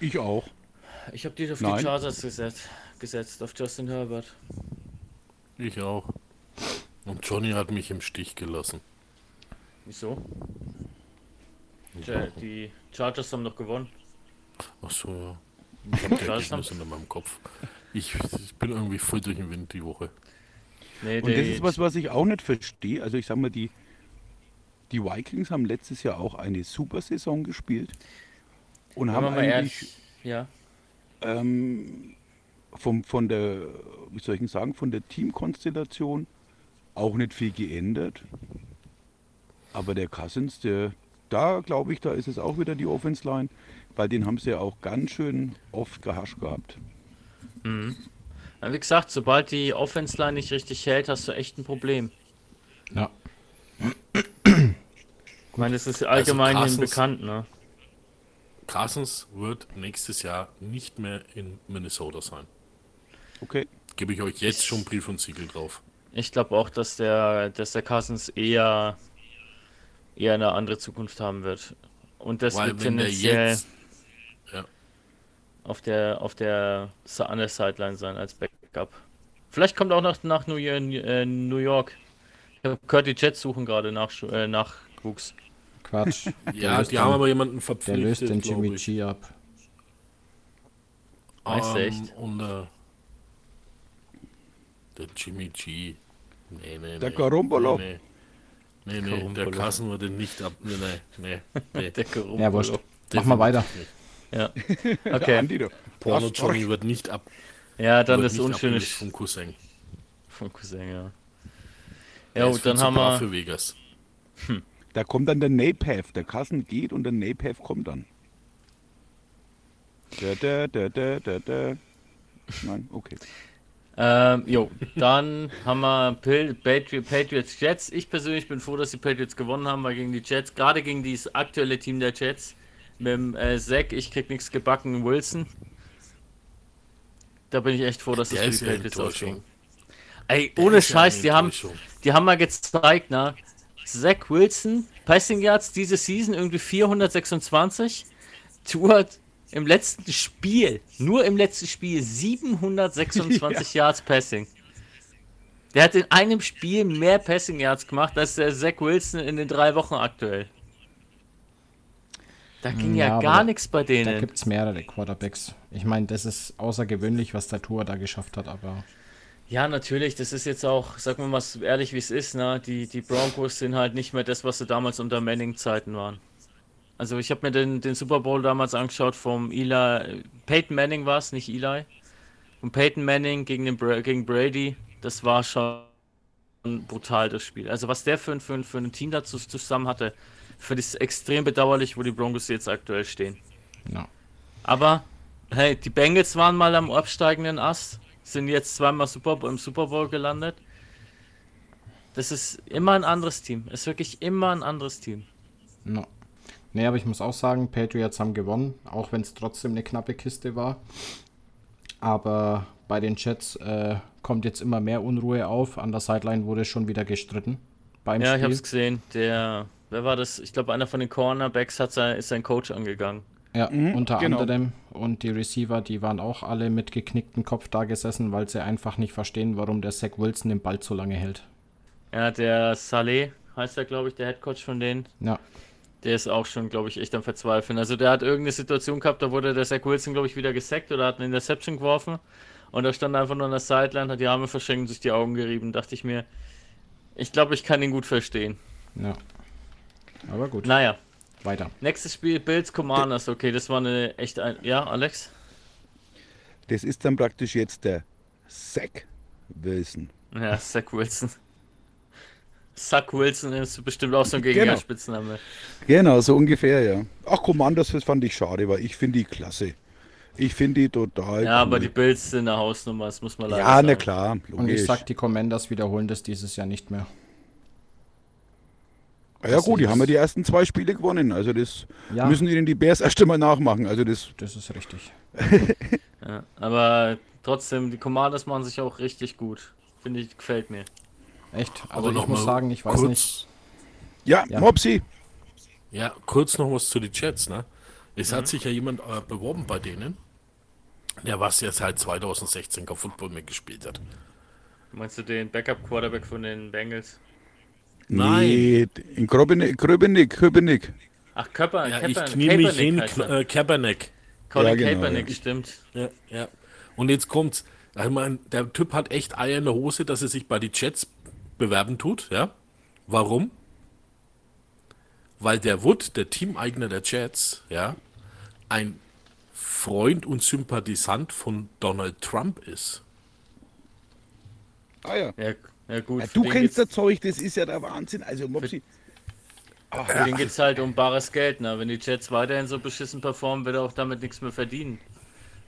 Ich auch. Ich habe die auf Nein. die Chargers gesetzt, gesetzt, auf Justin Herbert. Ich auch. Und Johnny hat mich im Stich gelassen. Wieso? Tja, die Chargers haben noch gewonnen. Ach so, ja. Ich habe in meinem Kopf. Ich, ich bin irgendwie voll durch den Wind die Woche. Nee, Und das ist was, was ich auch nicht verstehe. Also ich sag mal, die, die Vikings haben letztes Jahr auch eine super Saison gespielt. Und Wenn haben eigentlich ehrlich, ja. ähm, vom, von der, wie soll ich denn sagen, von der Teamkonstellation auch nicht viel geändert. Aber der Cousins, der, da glaube ich, da ist es auch wieder die Offense Line, weil den haben sie ja auch ganz schön oft gehascht gehabt. Ja, Wie gesagt, sobald die Offense Line nicht richtig hält, hast du echt ein Problem. Ja. Ich meine, das ist allgemein Carstens- bekannt, ne? Cousins wird nächstes Jahr nicht mehr in Minnesota sein. Okay. Gebe ich euch jetzt schon Brief und Siegel drauf. Ich glaube auch, dass der, dass der Cousins eher, eher eine andere Zukunft haben wird. Und das Weil wird wenn der tendenziell jetzt. Auf der, auf der, an der Sideline sein als Backup. Vielleicht kommt er auch nach, nach New, äh, New York. Ich habe gehört, die Jets suchen gerade nach, äh, Nachwuchs. Quatsch. *laughs* Der ja löst die den- haben aber jemanden Der verpflichtet. löst den Jimmy ich. G ab. Meinst du Ähm, echt? Und äh, der Jimmy G. Nee, nee, Der nee. Karumbolo. Nee, nee, nee, nee der Karumbolo. Kassen würde nicht ab. Nee, nee, nee. *laughs* nee. Der Gerumpolo. Ja, wurscht. Mach mal weiter. Ja. *laughs* Okay. Porno Johnny wird nicht ab. Ja, dann das unschöne Sch- vom Cousin. vom Cousin, ja. Ja, und dann haben wir. für Vegas. Da kommt dann der Napath. Der Kassen geht und der Napath kommt dann. Da, da, da, da, da, da. Nein, okay. Ähm, jo, dann haben wir Pil- Patri- Patriots Jets. Ich persönlich bin froh, dass die Patriots gewonnen haben, weil gegen die Jets, gerade gegen dieses aktuelle Team der Jets, mit dem äh, Zack, ich krieg nichts gebacken, Wilson. Da bin ich echt froh, dass Der für die ja Patriots ausging. Ey, ohne ja Scheiß, die haben, die haben mal gezeigt, na, Zach Wilson, Passing Yards diese Season irgendwie 426, Tour im letzten Spiel, nur im letzten Spiel 726 *laughs* Yards Passing. Der hat in einem Spiel mehr Passing Yards gemacht als der Zach Wilson in den drei Wochen aktuell. Da ging ja, Ja, aber gar da- nichts bei Da denen. gibt es mehrere Quarterbacks. Ich meine, das ist außergewöhnlich, was der Tour da geschafft hat, aber Ja, natürlich, das ist jetzt auch, sagen wir mal ehrlich, wie es ist, ne? Die, die Broncos sind halt nicht mehr das, was sie damals unter Manning-Zeiten waren. Also ich habe mir den, den Super Bowl damals angeschaut vom Eli, Peyton Manning war es, nicht Eli. Von Peyton Manning gegen, den gegen Brady, das war schon brutal, das Spiel. Also was der für, ein- für, für ein Team dazu zusammen hatte, finde ich es extrem bedauerlich, wo die Broncos jetzt aktuell stehen. ja. Aber hey, die Bengals waren mal am absteigenden Ast, sind jetzt zweimal Super im Super Bowl gelandet. Das ist immer ein anderes Team. Ist wirklich immer ein anderes Team. No. Nee, aber ich muss auch sagen, Patriots haben gewonnen, auch wenn es trotzdem eine knappe Kiste war. Aber bei den Jets äh, kommt jetzt immer mehr Unruhe auf. An der Sideline wurde schon wieder gestritten beim Ja, ich Spiel. habe es gesehen. Der, wer war das? Ich glaube, einer von den Cornerbacks hat sein, ist sein Coach angegangen. Ja, unter genau. anderem. Und die Receiver, die waren auch alle mit geknicktem Kopf da gesessen, weil sie einfach nicht verstehen, warum der Zach Wilson den Ball so lange hält. Ja, der Saleh heißt er, glaube ich, der Head Coach von denen. Ja, Der ist auch schon, glaube ich, echt am Verzweifeln. Also der hat irgendeine Situation gehabt, da wurde der Zach Wilson, glaube ich, wieder gesackt oder hat eine Interception geworfen. Und da stand er einfach nur an der Sideline, hat die Arme verschränkt und sich die Augen gerieben. Dachte ich mir, ich glaube, ich kann ihn gut verstehen. ja. Aber gut, Naja, weiter. nächstes Spiel, Bills Commanders. Okay, das war eine echt ein... Ja, Alex? Das ist dann praktisch jetzt der Zack Wilson. Ja, Zach Wilson. Suck Wilson ist bestimmt auch so ein Genau. Gegnerspitzname. Genau, so ungefähr, ja. Ach, Commanders, das fand ich schade, weil ich finde die klasse. Ich finde die total Ja, aber cool. die Bills sind eine Hausnummer, das muss man leider Ja, sagen. na klar, Und ich logisch. sag, die Commanders wiederholen das dieses Jahr nicht mehr. Ja gut, die haben ja die ersten zwei Spiele gewonnen. Also das Ja. müssen ihnen die Bears erst einmal nachmachen. Also das, Das ist richtig. *laughs* Ja, aber trotzdem, die Commanders machen sich auch richtig gut. Finde ich, gefällt mir. Echt. Aber Also ich noch muss mal sagen, ich weiß kurz, nicht. ja, Ja. Mopsi. Ja, kurz noch was zu den Jets, ne? Es Mhm. hat sich ja jemand äh, beworben bei denen, der was ja seit 2016 kein Football mehr gespielt hat. Meinst du den Backup-Quarterback von den Bengals? Nein. Nee, in Gröbenik, Gröbenik, Gröbenik. Ach, Köpper, Ja, Köpper, ich knie mich hin, äh, Kaepernick. Colin Ja, genau, Kaepernick, ja. stimmt. Ja, ja. Und jetzt kommt's. Ich mein, der Typ hat echt Eier in der Hose, dass er sich bei die Jets bewerben tut, ja? Warum? Weil der Wood, der Teameigner der Jets, ja, ein Freund und Sympathisant von Donald Trump ist. Ah ja. Ja, ja gut. ja für du kennst das Zeug, das ist ja der Wahnsinn. Also Mopsi. Für den geht es halt um bares Geld. Ne? Wenn die Jets weiterhin so beschissen performen, wird er auch damit nichts mehr verdienen.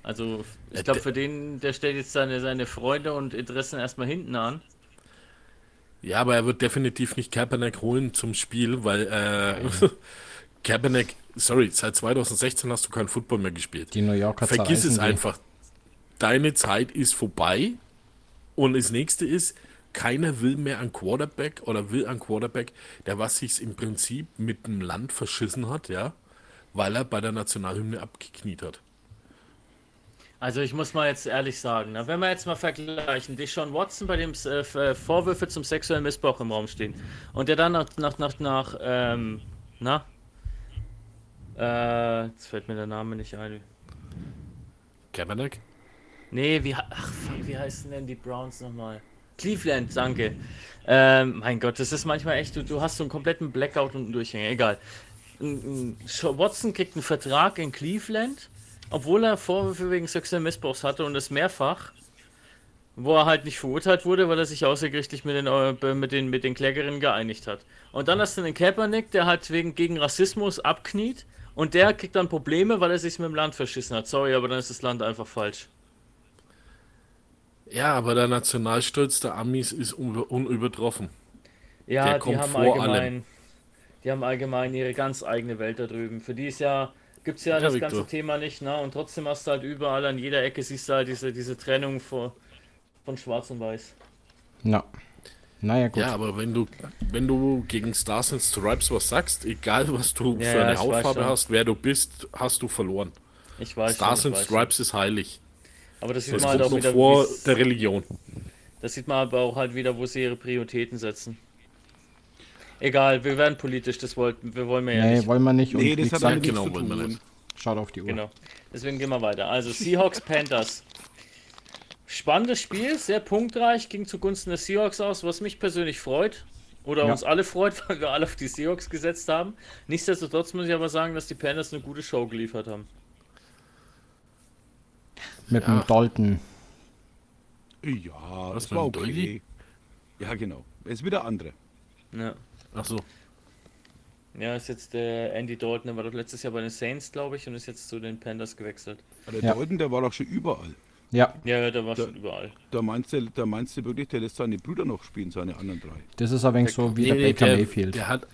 Also, ich glaube, für den, der stellt jetzt seine, seine Freunde und Interessen erstmal hinten an. Ja, aber er wird definitiv nicht Kaepernick holen zum Spiel, weil äh, *laughs* Kaepernick, sorry, seit 2016 hast du keinen Football mehr gespielt. Die New Yorker Vergiss es einfach. Deine Zeit ist vorbei. Und das nächste ist, keiner will mehr einen Quarterback oder will einen Quarterback, der was sich im Prinzip mit dem Land verschissen hat, ja, weil er bei der Nationalhymne abgekniet hat. Also ich muss mal jetzt ehrlich sagen, na, wenn wir jetzt mal vergleichen, Deshaun Watson, bei dem äh, F- Vorwürfe zum sexuellen Missbrauch im Raum stehen und der dann nach, nach, nach, nach ähm, na, äh, jetzt fällt mir der Name nicht ein. Kaepernick? Nee, wie, ach, fuck, wie heißen denn die Browns nochmal? Cleveland, danke. Ähm, mein Gott, das ist manchmal echt, du, du hast so einen kompletten Blackout und einen Durchhänger, egal. Watson kriegt einen Vertrag in Cleveland, obwohl er Vorwürfe wegen sexuellen Missbrauchs hatte und das mehrfach, wo er halt nicht verurteilt wurde, weil er sich außergerichtlich mit den, äh, mit den, mit den Klägerinnen geeinigt hat. Und dann hast du den Kaepernick, der halt wegen gegen Rassismus abkniet und der kriegt dann Probleme, weil er sich mit dem Land verschissen hat. Sorry, aber dann ist das Land einfach falsch. Ja, aber der Nationalstolz der Amis ist un unübertroffen. Ja, Der die kommt haben vor allgemein, allem. die haben allgemein ihre ganz eigene Welt da drüben. Für die ist ja, gibt's ja, Ja, das Victor. ganze Thema nicht, ne? Und trotzdem hast du halt überall an jeder Ecke siehst du halt diese, diese Trennung vor, von Schwarz und Weiß. Na. Naja, gut. Ja, aber wenn du, wenn du gegen Stars and Stripes was sagst, egal was du Ja, für eine Hautfarbe hast, wer du bist, hast du verloren. Ich weiß Stars schon, and weiß schon. Stripes ist heilig. Aber das sieht Das man halt auch wieder, vor der Religion. das sieht man aber auch halt wieder, wo sie ihre Prioritäten setzen. Egal, wir werden politisch, das wollten, wir wollen wir ja nee, nicht. wollen wir nicht. Und Nee, das hat damit nichts genau, zu wollen wir tun. nicht. schaut auf die Uhr. Genau. Deswegen gehen wir weiter. Also Seahawks Panthers. Spannendes Spiel, sehr punktreich, ging zugunsten der Seahawks aus, was mich persönlich freut. Oder Ja. uns alle freut, *laughs* weil wir alle auf die Seahawks gesetzt haben. Nichtsdestotrotz muss ich aber sagen, dass die Panthers eine gute Show geliefert haben. Mit Ja. dem Dalton. Ja, das war okay. Dolly? Ja, genau. Ist wieder andere. Ja. Ach so. ja, ist jetzt der Andy Dalton, der war doch letztes Jahr bei den Saints, glaube ich, und ist jetzt zu den Panthers gewechselt. Aber Der Ja. Dalton, der war doch schon überall. Ja, Ja, der war Da- schon überall. Da meinst du, da meinst du wirklich, der lässt seine Brüder noch spielen, seine anderen drei. das ist wenig so wie Nee, der nee, Baker der, Mayfield. der hat,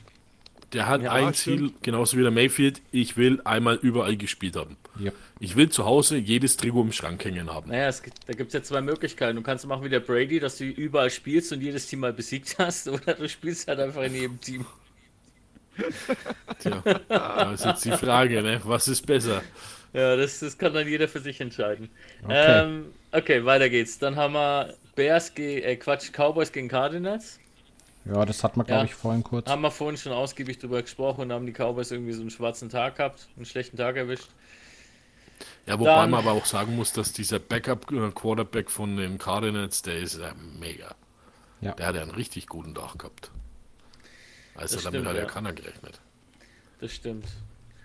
der hat Ja, ein stimmt. Ziel, genauso wie der Mayfield. Ich will einmal überall gespielt haben. ja. Ich will zu Hause jedes Trikot im Schrank hängen haben. Naja, es gibt, da gibt es ja zwei Möglichkeiten. Du kannst machen wie der Brady, dass du überall spielst und jedes Team mal besiegt hast, *laughs* oder du spielst halt einfach in jedem Team. Tja, da ist jetzt die Frage, ne? was ist besser? Ja, das, das kann dann jeder für sich entscheiden. Okay. Ähm, okay, weiter geht's. Dann haben wir Bears gegen, äh, Quatsch, Cowboys gegen Cardinals. Ja, das hat man, glaube Ja. ich, vorhin kurz. Haben wir vorhin schon ausgiebig drüber gesprochen und haben die Cowboys irgendwie so einen schwarzen Tag gehabt, einen schlechten Tag erwischt. Ja, wobei Dann- man aber auch sagen muss, dass dieser Backup-Quarterback von den Cardinals, der ist ja mega. Ja. Der hat ja einen richtig guten Tag gehabt. Also Das damit stimmt, hat ja ja. keiner gerechnet. Das stimmt.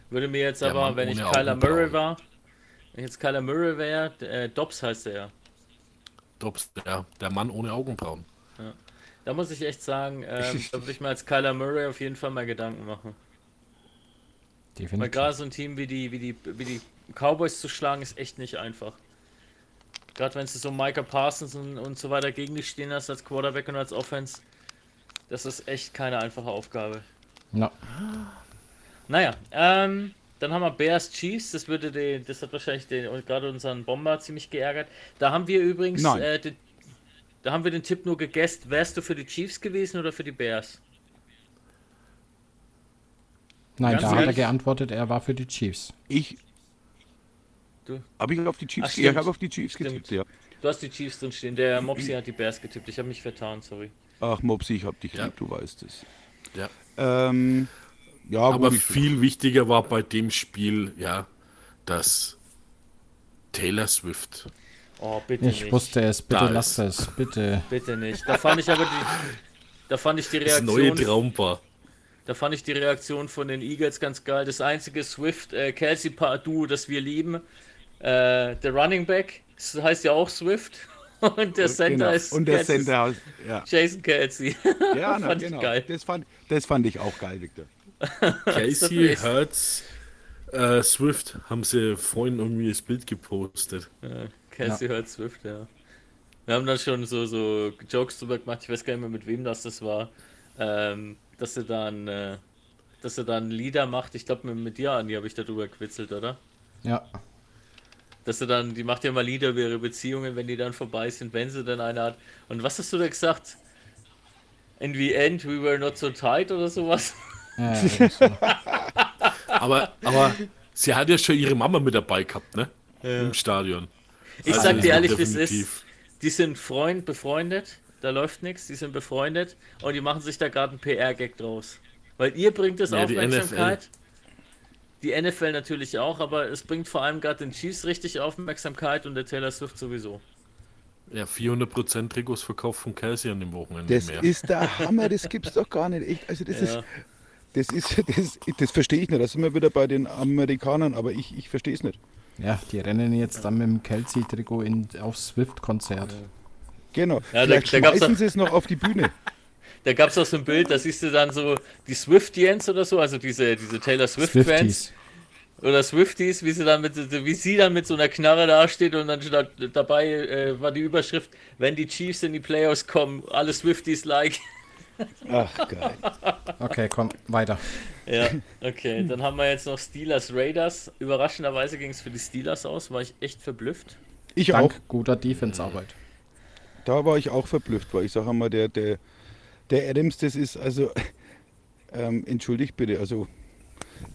Würde mir jetzt Der aber, Mann wenn ich Kyler. Murray war, wenn ich jetzt Kyler Murray wäre, äh, Dobbs heißt er ja. Dobbs, der, der Mann ohne Augenbrauen. Da muss ich echt sagen, ähm, *laughs* da würde ich mir als Kyler Murray auf jeden Fall mal Gedanken machen. Weil Definitiv. gerade so ein Team wie die, wie die, wie die Cowboys zu schlagen, ist echt nicht einfach. Gerade wenn du so Micah Parsons und, und so weiter gegen dich stehen hast als Quarterback und als Offense, das ist echt keine einfache Aufgabe. Ja. Naja, ähm, dann haben wir Bears Chiefs, das würde den, das hat wahrscheinlich den, und gerade unseren Bomber ziemlich geärgert. Da haben wir übrigens, äh, den, da haben wir den Tipp nur gegessen. Wärst du für die Chiefs gewesen oder für die Bears? Nein, Ganz da hat er geantwortet, er war für die Chiefs. Ich. Du? Habe ich auf die Chiefs Ach, ja, Ich habe auf die Chiefs Stimmt. getippt, ja. Du hast die Chiefs drin stehen. Der Mopsi hat die Bears getippt. Ich habe mich vertan, sorry. Ach, Mopsi, ich hab dich Ja. lieb, du weißt es. Ja. Ähm, ja, Aber viel wichtiger war bei dem Spiel, ja, dass Taylor Swift. Oh, bitte Ich nicht. wusste es, bitte Da lasst es, bitte. *laughs* Bitte nicht. Da fand ich aber die, da fand ich die Das neue Reaktion, Traumpaar. Da fand ich die Reaktion von den Eagles ganz geil. Das einzige Swift äh, Kelsey Duo, das wir lieben, äh, der Running Back, das heißt ja auch Swift. *laughs* Und der Center Genau. ist Und der Kelsey- Center, ja. Jason Kelsey. *laughs* Ja, na, Fand ich genau. geil. Das fand, das fand ich auch geil, Victor. Casey, Hertz, äh, Swift haben sie vorhin irgendwie das Bild gepostet. Ja, Kelsey hört Swift, ja. Wir haben dann schon so, so Jokes drüber gemacht, ich weiß gar nicht mehr, mit wem das das war. Ähm, dass er dann, äh, dass er dann Lieder macht. Ich glaube, mit, mit dir, Andi, habe ich darüber gewitzelt, oder? Ja, Dass er dann, die macht ja mal Lieder über ihre Beziehungen, wenn die dann vorbei sind, wenn sie dann eine hat. Und was hast du da gesagt? In the end, we were not so tight oder sowas? ja, ja, *laughs* so. Aber, aber sie hat ja schon ihre Mama mit dabei gehabt, ne? Im Stadion. Ich Also sag das dir ehrlich, wie es ist. Die sind Freund, befreundet, da läuft nichts, die sind befreundet und die machen sich da gerade einen PR-Gag draus. Weil ihr bringt es Ja, die Aufmerksamkeit. Die NFL natürlich auch, aber es bringt vor allem gerade den Chiefs richtig Aufmerksamkeit und der Taylor Swift sowieso. Ja, 400% Trikots verkauft von Kelsey an dem Wochenende Das mehr. ist der Hammer, das gibt's doch gar nicht. Echt, also das Ja. ist, das ist, das, das verstehe ich nicht. Da sind wir wieder bei den Amerikanern, aber ich, ich verstehe es nicht. Ja, die rennen jetzt dann mit dem Kelsey-Trikot in- aufs Swift-Konzert. Genau. Ja, da- Vielleicht da gab's schmeißen sie es noch auf die Bühne. *laughs* Da gab es auch so ein Bild, da siehst du dann so die Swiftians oder so, also diese, diese Taylor Swift-Fans oder Swifties, wie sie dann mit wie sie dann mit so einer Knarre dasteht und dann steht dabei äh, war die Überschrift, wenn die Chiefs in die Playoffs kommen, alle Swifties like. *laughs* Ach, geil. Okay, komm, weiter. Ja, okay. Dann haben wir jetzt noch Steelers Raiders. Überraschenderweise ging es für die Steelers aus, war ich echt verblüfft. Ich auch. Dank guter Defense-Arbeit. Da war ich auch verblüfft, weil ich sage mal, der, der, der Adams, das ist also, ähm, entschuldigt bitte, also,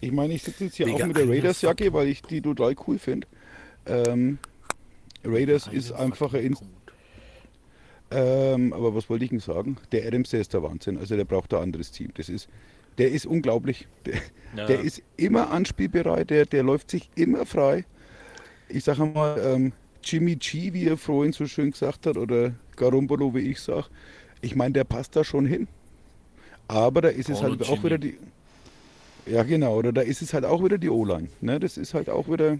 ich meine, ich sitze jetzt hier Digga, auch mit der Raiders-Jacke, weil ich die total cool finde. Ähm, Raiders ist einfach ein, Inst ähm, aber was wollte ich denn sagen? Der Adams, der ist der Wahnsinn, also der braucht ein anderes Team. Das ist, der ist unglaublich. Der, Ja. der ist immer anspielbereit, der, der läuft sich immer frei. Ich sage mal, ähm, Jimmy G, wie er vorhin so schön gesagt hat, oder Garombolo, wie ich sage, ich meine, der passt da schon hin. Aber da ist es Paulo halt auch Jimmy. wieder die. Ja, genau, oder da ist es halt auch wieder die O-Line. Ne? Das ist halt auch wieder.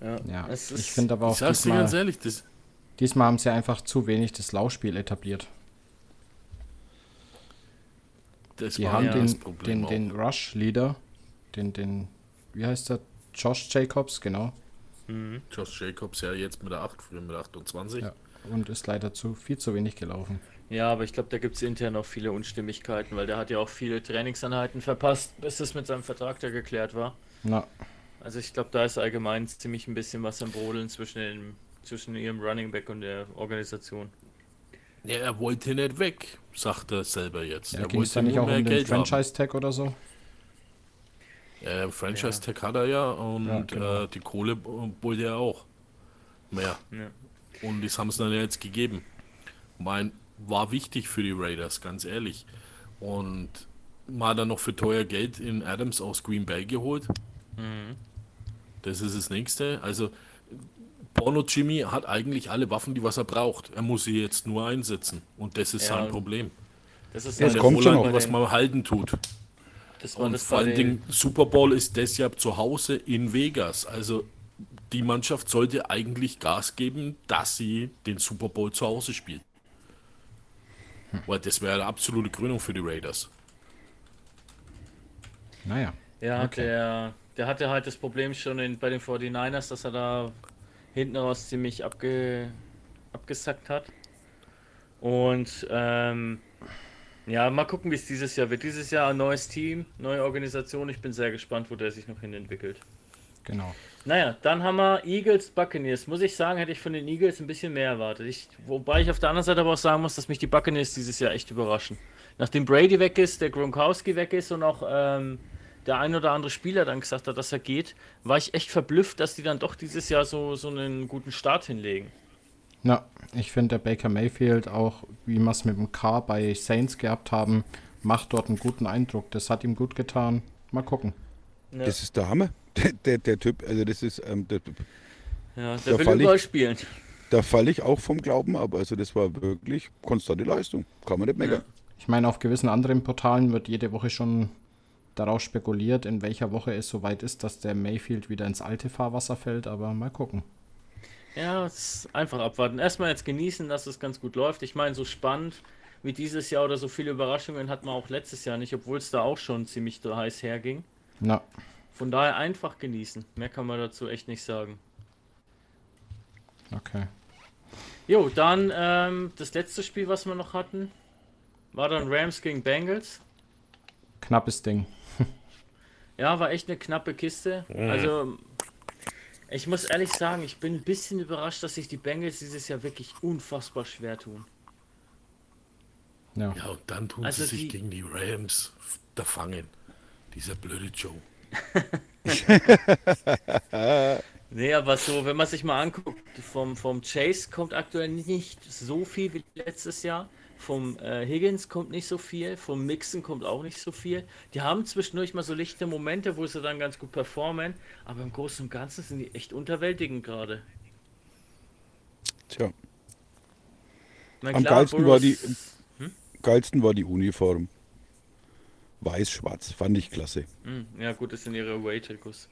Ja, Ja, es ich finde aber Ich auch sag's dir ganz ehrlich, das, diesmal haben sie einfach zu wenig das Laufspiel etabliert. das Die war haben ja das den, Problem den, den Rush-Leader, den, den, wie heißt der? Josh Jacobs, genau. Josh Jacobs ja jetzt mit der 8, früher mit der 28. Ja. Und ist leider zu viel zu wenig gelaufen. ja, aber ich glaube, da gibt es intern auch viele Unstimmigkeiten, weil der hat ja auch viele Trainingseinheiten verpasst, bis es mit seinem Vertrag da geklärt war. Na, Also ich glaube, da ist allgemein ziemlich ein bisschen was am Brodeln zwischen, dem, zwischen ihrem Running Back und der Organisation. Ja, er wollte nicht weg, sagt er selber jetzt. ja, er es wollte nicht nur auch mehr um den Geld haben. Franchise-Tag oder so? Ja, Franchise Tag hat er ja und Ja, genau. äh, die Kohle äh, wollte er auch. Mehr. Ja. Und das haben sie dann jetzt gegeben. Mein, war wichtig für die Raiders, ganz ehrlich. Und man hat dann noch für teuer Geld in Adams aus Green Bay geholt. Mhm. Das ist das nächste. Also Porno Jimmy hat eigentlich alle Waffen, die was er braucht. Er muss sie jetzt nur einsetzen. Und das ist Ja, sein Problem. Das ist Das kommt schon was man halten tut. Das Und das vor allen Dingen, Super Bowl ist deshalb zu Hause in Vegas. Also die Mannschaft sollte eigentlich Gas geben, dass sie den Super Bowl zu Hause spielt. Weil das wäre eine absolute Gründung für die Raiders. Naja. Ja, Okay. der, der hatte halt das Problem schon in, bei den 49ers, dass er da hinten raus ziemlich abge, abgesackt hat. Und ähm, ja, mal gucken, wie es dieses Jahr wird. Dieses Jahr ein neues Team, neue Organisation. Ich bin sehr gespannt, wo der sich noch hin entwickelt. Genau. Naja, dann haben wir Eagles Buccaneers. Muss ich sagen, hätte ich von den Eagles ein bisschen mehr erwartet. Ich, wobei ich auf der anderen Seite aber auch sagen muss, dass mich die Buccaneers dieses Jahr echt überraschen. Nachdem Brady weg ist, der Gronkowski weg ist und auch ähm, der ein oder andere Spieler dann gesagt hat, dass er geht, war ich echt verblüfft, dass die dann doch dieses Jahr so, so einen guten Start hinlegen. Na, ich finde, der Baker Mayfield, auch wie wir es mit dem K bei Saints gehabt haben, macht dort einen guten Eindruck. Das hat ihm gut getan. Mal gucken. Ja, Das ist der Hammer. *laughs* Der, der, der Typ, also das ist, ähm, der, ja, da der will fall ich- überall spielen. da falle ich auch vom Glauben ab. Also das war wirklich konstante Leistung. Kann man nicht meckern. Ich meine, auf gewissen anderen Portalen wird jede Woche schon darauf spekuliert, in welcher Woche es soweit ist, dass der Mayfield wieder ins alte Fahrwasser fällt, aber mal gucken. Ja, es ist einfach abwarten. Erstmal jetzt genießen, dass es ganz gut läuft. Ich meine, so spannend wie dieses Jahr oder so viele Überraschungen hat man auch letztes Jahr nicht, obwohl es da auch schon ziemlich heiß herging. Na, Von daher einfach genießen. Mehr kann man dazu echt nicht sagen. okay. Jo, dann ähm, das letzte Spiel, was wir noch hatten, war dann Rams gegen Bengals. Knappes Ding. Ja, war echt eine knappe Kiste. Also, ich muss ehrlich sagen, ich bin ein bisschen überrascht, dass sich die Bengals dieses Jahr wirklich unfassbar schwer tun. Ja. Ja, und dann tun Also sie sich die- gegen die Rams da fangen. Dieser blöde Joe. *laughs* Nee, aber so, wenn man sich mal anguckt, vom, vom Chase kommt aktuell nicht so viel wie letztes Jahr. Vom äh, Higgins kommt nicht so viel, vom Mixen kommt auch nicht so viel. Die haben zwischendurch mal so lichte Momente, wo sie dann ganz gut performen, aber im Großen und Ganzen sind die echt unterwältigend gerade. Tja, Na Am geilsten war die- Burrows- geilsten war die Uniform. Weiß-schwarz, fand ich klasse. Hm, ja, gut, das sind ihre Away-Trikots.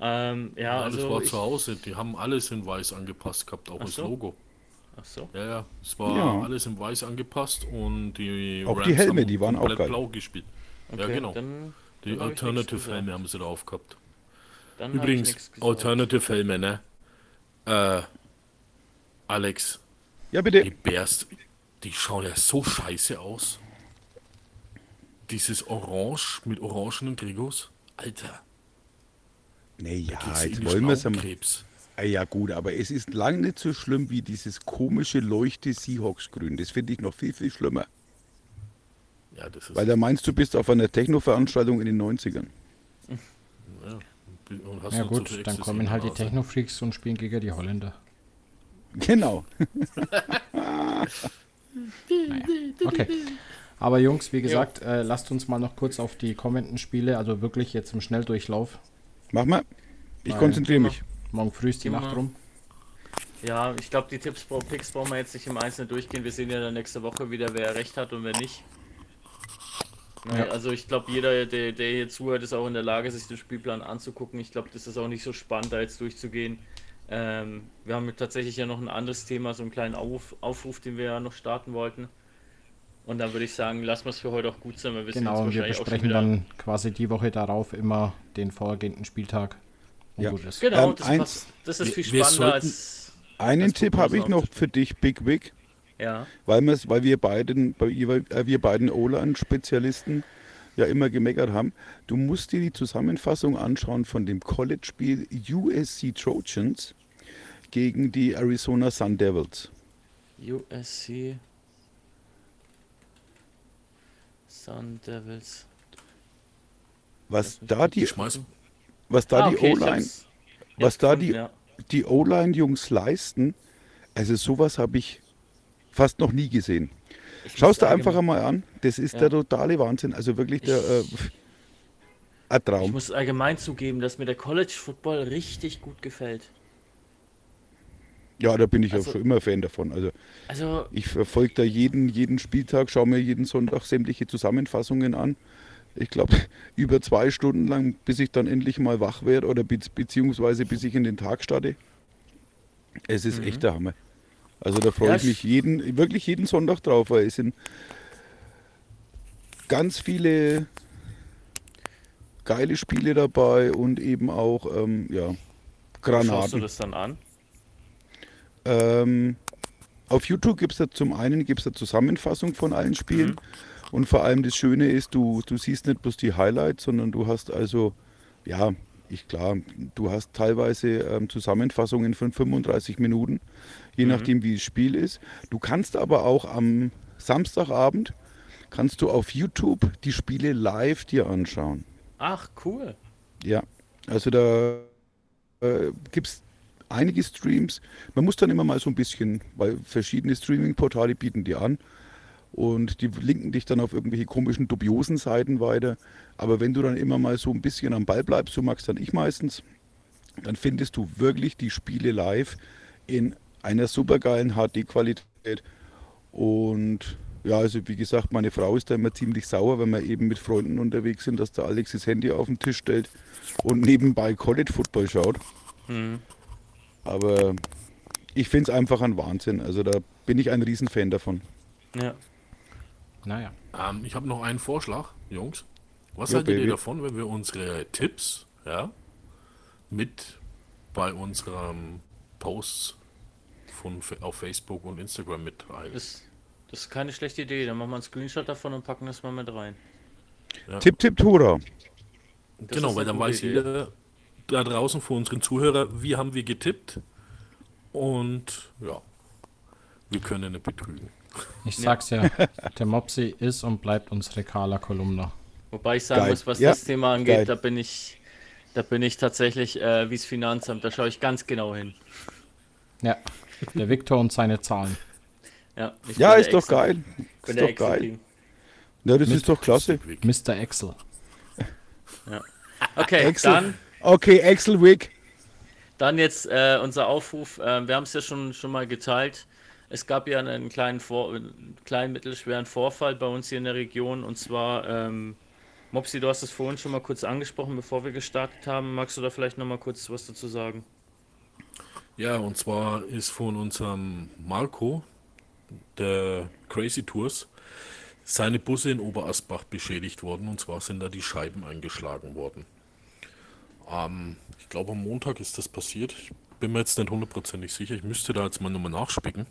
Ähm, ja, Ja, das also. war ich, zu Hause. Die haben alles in weiß angepasst gehabt, auch Ach das so. Logo. Ach so. Ja, ja. Es war Ja. alles in weiß angepasst und die Auch die Helme, haben die waren auch komplett geil. blau gespielt. ja, Okay, genau. Dann, die dann Alternative. Helme haben sie drauf gehabt. dann Übrigens. Alternative Helme, ne? Äh, Alex, Ja, die bitte. Bears, die schauen ja so scheiße aus. Dieses Orange mit orangenen Trikots. Alter, Naja, jetzt die wollen wir es einmal. Krebs. Ah, Ja gut, aber es ist lang nicht so schlimm wie dieses komische Leuchte Seahawks-Grün. Das finde ich noch viel, viel schlimmer. Ja, das ist. Weil da meinst du, bist auf einer Techno-Veranstaltung in den 90ern. ja, und hast Ja gut, viel dann kommen halt die. Techno-Freaks und spielen gegen die Holländer. Genau. *laughs* *laughs* Okay. Aber Jungs, wie gesagt, äh, lasst uns mal noch kurz auf die kommenden Spiele, also wirklich jetzt im Schnelldurchlauf. Mach mal. Ich konzentriere mich. Morgen früh ist die Nacht rum. Ja, ich glaube, die Tipps, Pro- Picks brauchen wir jetzt nicht im Einzelnen durchgehen. Wir sehen ja dann nächste Woche wieder, wer recht hat und wer nicht. Ja. Also ich glaube, jeder, der, der hier zuhört, ist auch in der Lage, sich den Spielplan anzugucken. Ich glaube, das ist auch nicht so spannend, da jetzt durchzugehen. Ähm, wir haben tatsächlich ja noch ein anderes Thema, so einen kleinen Auf, Aufruf, den wir ja noch starten wollten. Und dann würde ich sagen, lassen wir es für heute auch gut sein, wir sind Genau, wir besprechen dann quasi die Woche darauf immer den vorhergehenden Spieltag. Ja. ist. Genau, Ähm, das, eins- passt, das ist viel wir spannender sollten- als... Einen als Tipp habe ich noch für dich, Big Wig, Ja, weil, weil wir beiden, bei ihr- äh, wir beiden O-Line-Spezialisten ja immer gemeckert haben. Du musst dir die Zusammenfassung anschauen von dem College-Spiel USC Trojans gegen die Arizona Sun Devils. USC Sun Devils. Was da die, Ich schmeiß, was da Ah, die okay, ich O-Line, was da gefunden, die, ja. die O-Line-Jungs leisten, also sowas habe ich fast noch nie gesehen. Ich Schau es dir einfach einmal an. Das ist Ja. der totale Wahnsinn. Also wirklich der äh, ein Ich Traum. muss allgemein zugeben, dass mir der College Football richtig gut gefällt. Ja, da bin ich Also- auch schon immer Fan davon. Also Also, ich verfolge da jeden, jeden Spieltag, schaue mir jeden Sonntag sämtliche Zusammenfassungen an. Ich glaube, *laughs* über zwei Stunden lang, bis ich dann endlich mal wach werde oder be beziehungsweise bis ich in den Tag starte. Es ist echt der Hammer. Also da freue Mhm. Ich mich ich- jeden, wirklich jeden Sonntag drauf, weil es sind ganz viele geile Spiele dabei und eben auch ähm, ja, schaust du Granaten. das dann an? Ähm, auf YouTube gibt es da zum einen gibt's eine Zusammenfassung von allen Spielen. Mhm. Und vor allem das Schöne ist, du, du siehst nicht bloß die Highlights, sondern du hast also, ja, ich klar, du hast teilweise ähm, Zusammenfassungen von 35 Minuten, je Mhm. nachdem wie das Spiel ist. Du kannst aber auch am Samstagabend, kannst du auf YouTube die Spiele live dir anschauen. Ach, cool. Ja, also da äh, gibt es einige Streams. Man muss dann immer mal so ein bisschen, weil verschiedene Streaming-Portale bieten die an und die linken dich dann auf irgendwelche komischen, dubiosen Seiten weiter. Aber wenn du dann immer mal so ein bisschen am Ball bleibst, so magst dann ich meistens, dann findest du wirklich die Spiele live in einer supergeilen HD-Qualität. Und ja, also wie gesagt, meine Frau ist da immer ziemlich sauer, wenn wir eben mit Freunden unterwegs sind, dass der Alex das Handy auf den Tisch stellt und nebenbei College Football schaut. Mhm. Aber ich finde es einfach ein Wahnsinn. Also da bin ich ein Riesenfan davon. Ja. Naja. Ähm, ich habe noch einen Vorschlag, Jungs. Was Jo, haltet Baby. ihr davon, wenn wir unsere Tipps ja, mit bei unseren Posts von, auf Facebook und Instagram mit rein? Das, das ist keine schlechte Idee. Dann machen wir einen Screenshot davon und packen das mal mit rein. Tipp, tipp, Tura. Das genau, weil dann weiß Idee. jeder da draußen von unseren Zuhörer, wie haben wir getippt und ja, wir können nicht betrügen. Ich sag's ja, *laughs* der Mopsi ist und bleibt unsere Kala-Kolumna. Wobei ich sagen Geil. muss, was Ja, das Thema angeht, geil. da bin ich, da bin ich tatsächlich äh, wie das Finanzamt. Da schaue ich ganz genau hin. Ja, der Viktor und seine Zahlen. Ja, ich Ja, ist doch Excel- geil. Ist doch geil. Ja, das ist doch klasse. Mr. Excel. Okay, Excel. dann Okay, Axel Wick. Dann jetzt äh, unser Aufruf. Äh, wir haben es ja schon, schon mal geteilt. Es gab ja einen kleinen, Vor einen kleinen mittelschweren Vorfall bei uns hier in der Region. Und zwar, ähm, Mopsi, du hast es vorhin schon mal kurz angesprochen, bevor wir gestartet haben. Magst du da vielleicht noch mal kurz was dazu sagen? Ja, und zwar ist von unserem Marco, der Crazy Tours, seine Busse in Oberasbach beschädigt worden. Und zwar sind da die Scheiben eingeschlagen worden. Ähm, ich glaube, am Montag ist das passiert. Ich bin mir jetzt nicht hundertprozentig sicher. Ich müsste da jetzt mal nochmal nachspicken.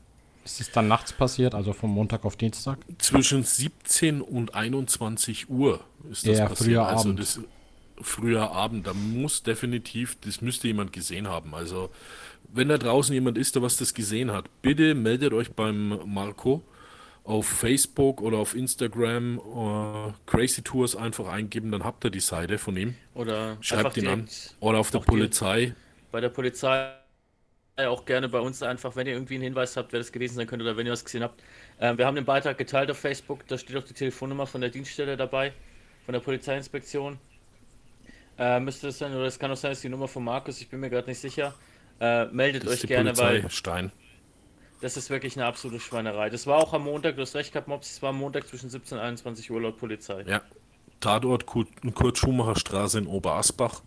Ist es dann nachts passiert, also vom Montag auf Dienstag? Zwischen 17 und 21 Uhr ist das Ja, passiert. früher also Abend. das früher Abend. Da muss definitiv, das müsste jemand gesehen haben. Also wenn da draußen jemand ist, der was das gesehen hat, bitte meldet euch beim Marco auf Facebook oder auf Instagram äh, Crazy Tours einfach eingeben, dann habt ihr die Seite von ihm. Oder Schreibt ihn an. Oder auf der Polizei. bei der Polizei auch gerne bei uns einfach, wenn ihr irgendwie einen Hinweis habt, wer das gewesen sein könnte oder wenn ihr was gesehen habt. Ähm, wir haben den Beitrag geteilt auf Facebook, da steht auch die Telefonnummer von der Dienststelle dabei, von der Polizeiinspektion. Äh, müsste das sein, oder es kann auch sein, dass die Nummer von Markus, ich bin mir gerade nicht sicher. Äh, meldet euch gerne, Polizei weil Stein. das ist wirklich eine absolute Schweinerei. Das war auch am Montag, du hast recht gehabt, Mops, es war am Montag zwischen 17 und 21 Uhr laut Polizei. Ja. Tatort Kurt, Kurt Schumacher Straße in Oberasbach.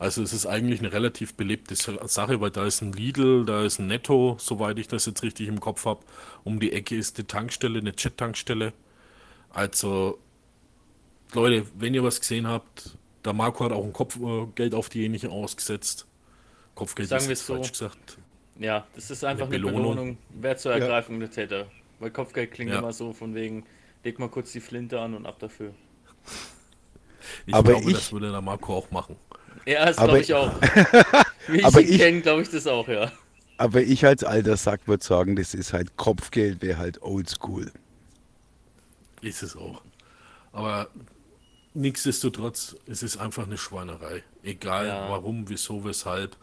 Also es ist eigentlich eine relativ belebte Sa- Sache, weil da ist ein Lidl, da ist ein Netto, soweit ich das jetzt richtig im Kopf habe. Um die Ecke ist die Tankstelle, eine Jet-Tankstelle. Also Leute, wenn ihr was gesehen habt, der Marco hat auch ein Kopfgeld auf diejenigen ausgesetzt. Kopfgeld Sagen ist so. falsch gesagt. Ja, das ist einfach Eine eine Belohnung. Belohnung, wert zur Ergreifung der Täter. Weil Kopfgeld klingt Ja. immer so von wegen, leg mal kurz die Flinte an und ab dafür. Ich Aber glaube, ich- das würde der Marco auch machen. Ja, das glaube ich auch. *laughs* Wie ich Aber ihn ich- kenne, glaube ich das auch, ja. Aber ich als alter Sack würde sagen, das ist halt Kopfgeld, wäre halt oldschool. Ist es auch. Aber nichtsdestotrotz, es ist einfach eine Schweinerei. Egal Ja. warum, wieso, weshalb.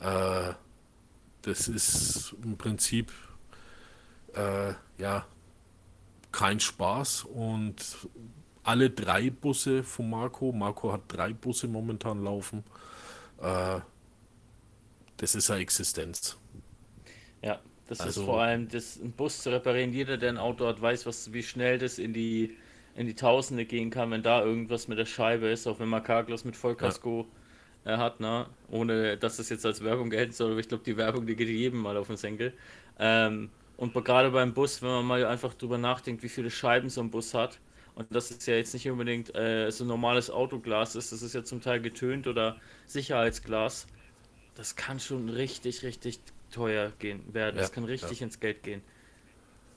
Äh, das ist im Prinzip äh, ja kein Spaß. Und alle drei Busse von Marco, Marco hat drei Busse momentan laufen. Äh, das ist eine Existenz. Ja, das ist Also- vor allem, das, ein Bus zu reparieren. Jeder, der ein Auto hat, weiß, was, wie schnell das in die, in die Tausende gehen kann, wenn da irgendwas mit der Scheibe ist, auch wenn man Carglass mit Vollkasko äh, hat, ne? ohne dass das jetzt als Werbung gelten soll, aber ich glaube, die Werbung, die geht jedem mal auf den Senkel. Ähm, und gerade beim Bus, wenn man mal einfach drüber nachdenkt, wie viele Scheiben so ein Bus hat, und das ist ja jetzt nicht unbedingt äh, so normales Autoglas ist, das ist ja zum Teil getönt oder Sicherheitsglas, das kann schon richtig, richtig teuer gehen werden. Das Ja, kann richtig ja. ins Geld gehen.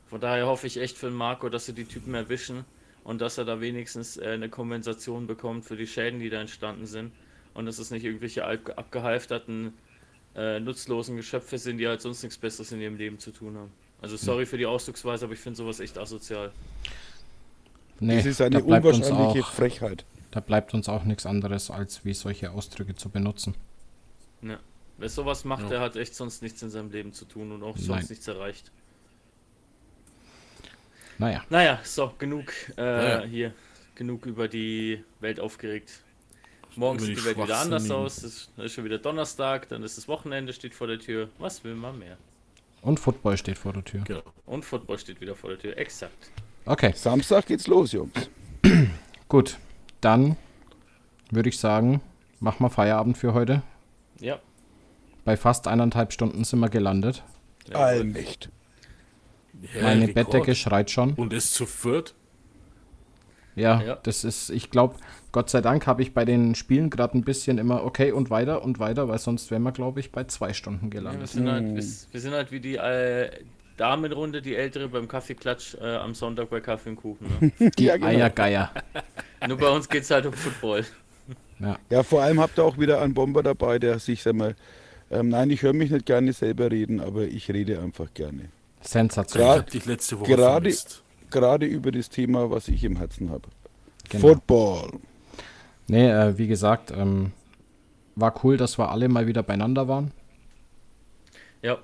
Von daher hoffe ich echt für den Marco, dass sie die Typen erwischen und dass er da wenigstens äh, eine Kompensation bekommt für die Schäden, die da entstanden sind. Und dass es nicht irgendwelche ab- abgehalfterten, äh, nutzlosen Geschöpfe sind, die halt sonst nichts Besseres in ihrem Leben zu tun haben. Also sorry für die Ausdrucksweise, aber ich finde sowas echt asozial. Nee, Das ist eine da bleibt uns unwahrscheinliche auch, Frechheit. da bleibt uns auch nichts anderes, als wie solche Ausdrücke zu benutzen. Ja. Wer sowas macht, Ja. der hat echt sonst nichts in seinem Leben zu tun und auch sonst Nein. nichts erreicht. Naja, Naja, so, genug äh, Naja. hier. Genug über die Welt aufgeregt. Morgen sieht die die Welt wieder anders aus. Es ist schon wieder Donnerstag, dann ist das Wochenende, steht vor der Tür. Was will man mehr? Und Football steht vor der Tür. Genau. Und Football steht wieder vor der Tür. Exakt. Okay, Samstag geht's los, Jungs. *clears throat* gut. Dann würde ich sagen, machen wir Feierabend für heute. Ja. Bei fast eineinhalb Stunden sind wir gelandet. Allmächt. Ja, Meine Rekord. Bettdecke schreit schon. Und es zu viert. Ja, Ja. das ist, ich glaube, Gott sei Dank habe ich bei den Spielen gerade ein bisschen immer okay und weiter und weiter, weil sonst wären wir, glaube ich, bei zwei Stunden Ja, wir, gelandet. sind halt, wir, wir sind halt wie die äh, Damenrunde, die ältere beim Kaffeeklatsch äh, am Sonntag bei Kaffee und Kuchen. Ne? *laughs* Die Ja, genau. Eiergeier. *laughs* Nur bei uns geht es halt um Football. Ja, vor allem habt ihr auch wieder einen Bomber dabei, der sich, sag mal, ähm, nein, ich höre mich nicht gerne selber reden, aber ich rede einfach gerne. Ich Sensationell. hab dich letzte Woche Gerade- vermisst. Gerade über das Thema, was ich im Herzen habe. Genau. Football. Nee, äh, wie gesagt, ähm, war cool, dass wir alle mal wieder beieinander waren. Ja,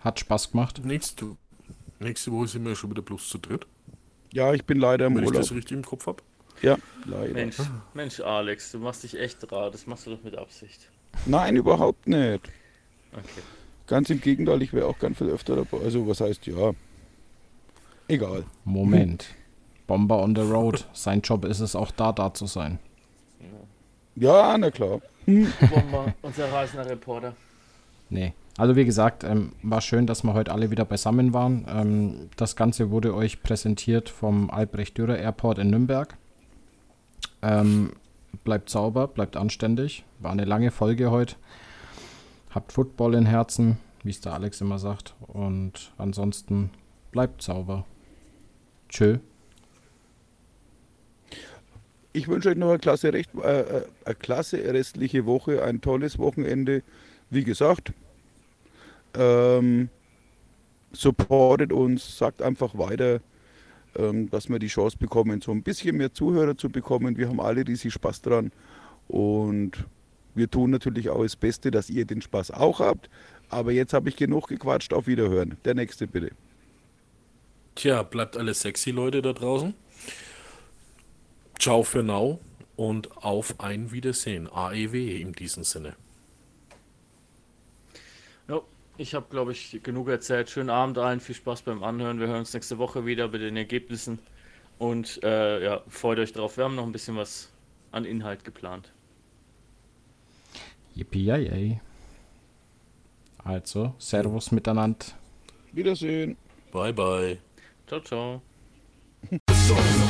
Hat Spaß gemacht. Nächste, nächste Woche sind wir schon wieder bloß zu dritt, Ja, ich bin leider im wenn ich Urlaub. das richtig im Kopf habe. Ja, leider. Mensch, Mensch, Alex, du machst dich echt rar. Das machst du doch mit Absicht. Nein, überhaupt nicht. Okay. Ganz im Gegenteil, ich wäre auch ganz viel öfter dabei. Also, was heißt ja? Egal. Moment. Bomber on the road. Sein Job ist es auch da, da zu sein. Ja, na klar. Bomber, unser rasender Reporter. Nee. Also wie gesagt, ähm, war schön, dass wir heute alle wieder beisammen waren. Ähm, das Ganze wurde euch präsentiert vom Albrecht Dürer Airport in Nürnberg. Ähm, bleibt sauber, bleibt anständig. War eine lange Folge heute. Habt Football in Herzen, wie es der Alex immer sagt. Und ansonsten bleibt sauber. Tschö. Ich wünsche euch noch eine klasse, Recht, äh, äh, eine klasse restliche Woche, ein tolles Wochenende. Wie gesagt, ähm, supportet uns, sagt einfach weiter, ähm, dass wir die Chance bekommen, so ein bisschen mehr Zuhörer zu bekommen. Wir haben alle riesig Spaß dran und wir tun natürlich auch das Beste, dass ihr den Spaß auch habt. Aber jetzt habe ich genug gequatscht. Auf Wiederhören. Der nächste bitte. Tja, bleibt alles sexy, Leute da draußen. Ciao für now und auf ein Wiedersehen. AEW in diesem Sinne. Ich habe, glaube ich, genug erzählt. Schönen Abend allen, viel Spaß beim Anhören. Wir hören uns nächste Woche wieder mit den Ergebnissen. Und äh, ja, freut euch drauf. Wir haben noch ein bisschen was an Inhalt geplant. Yippie Also, Servus miteinander. Wiedersehen. Bye, bye. Ciao, ciao. *laughs*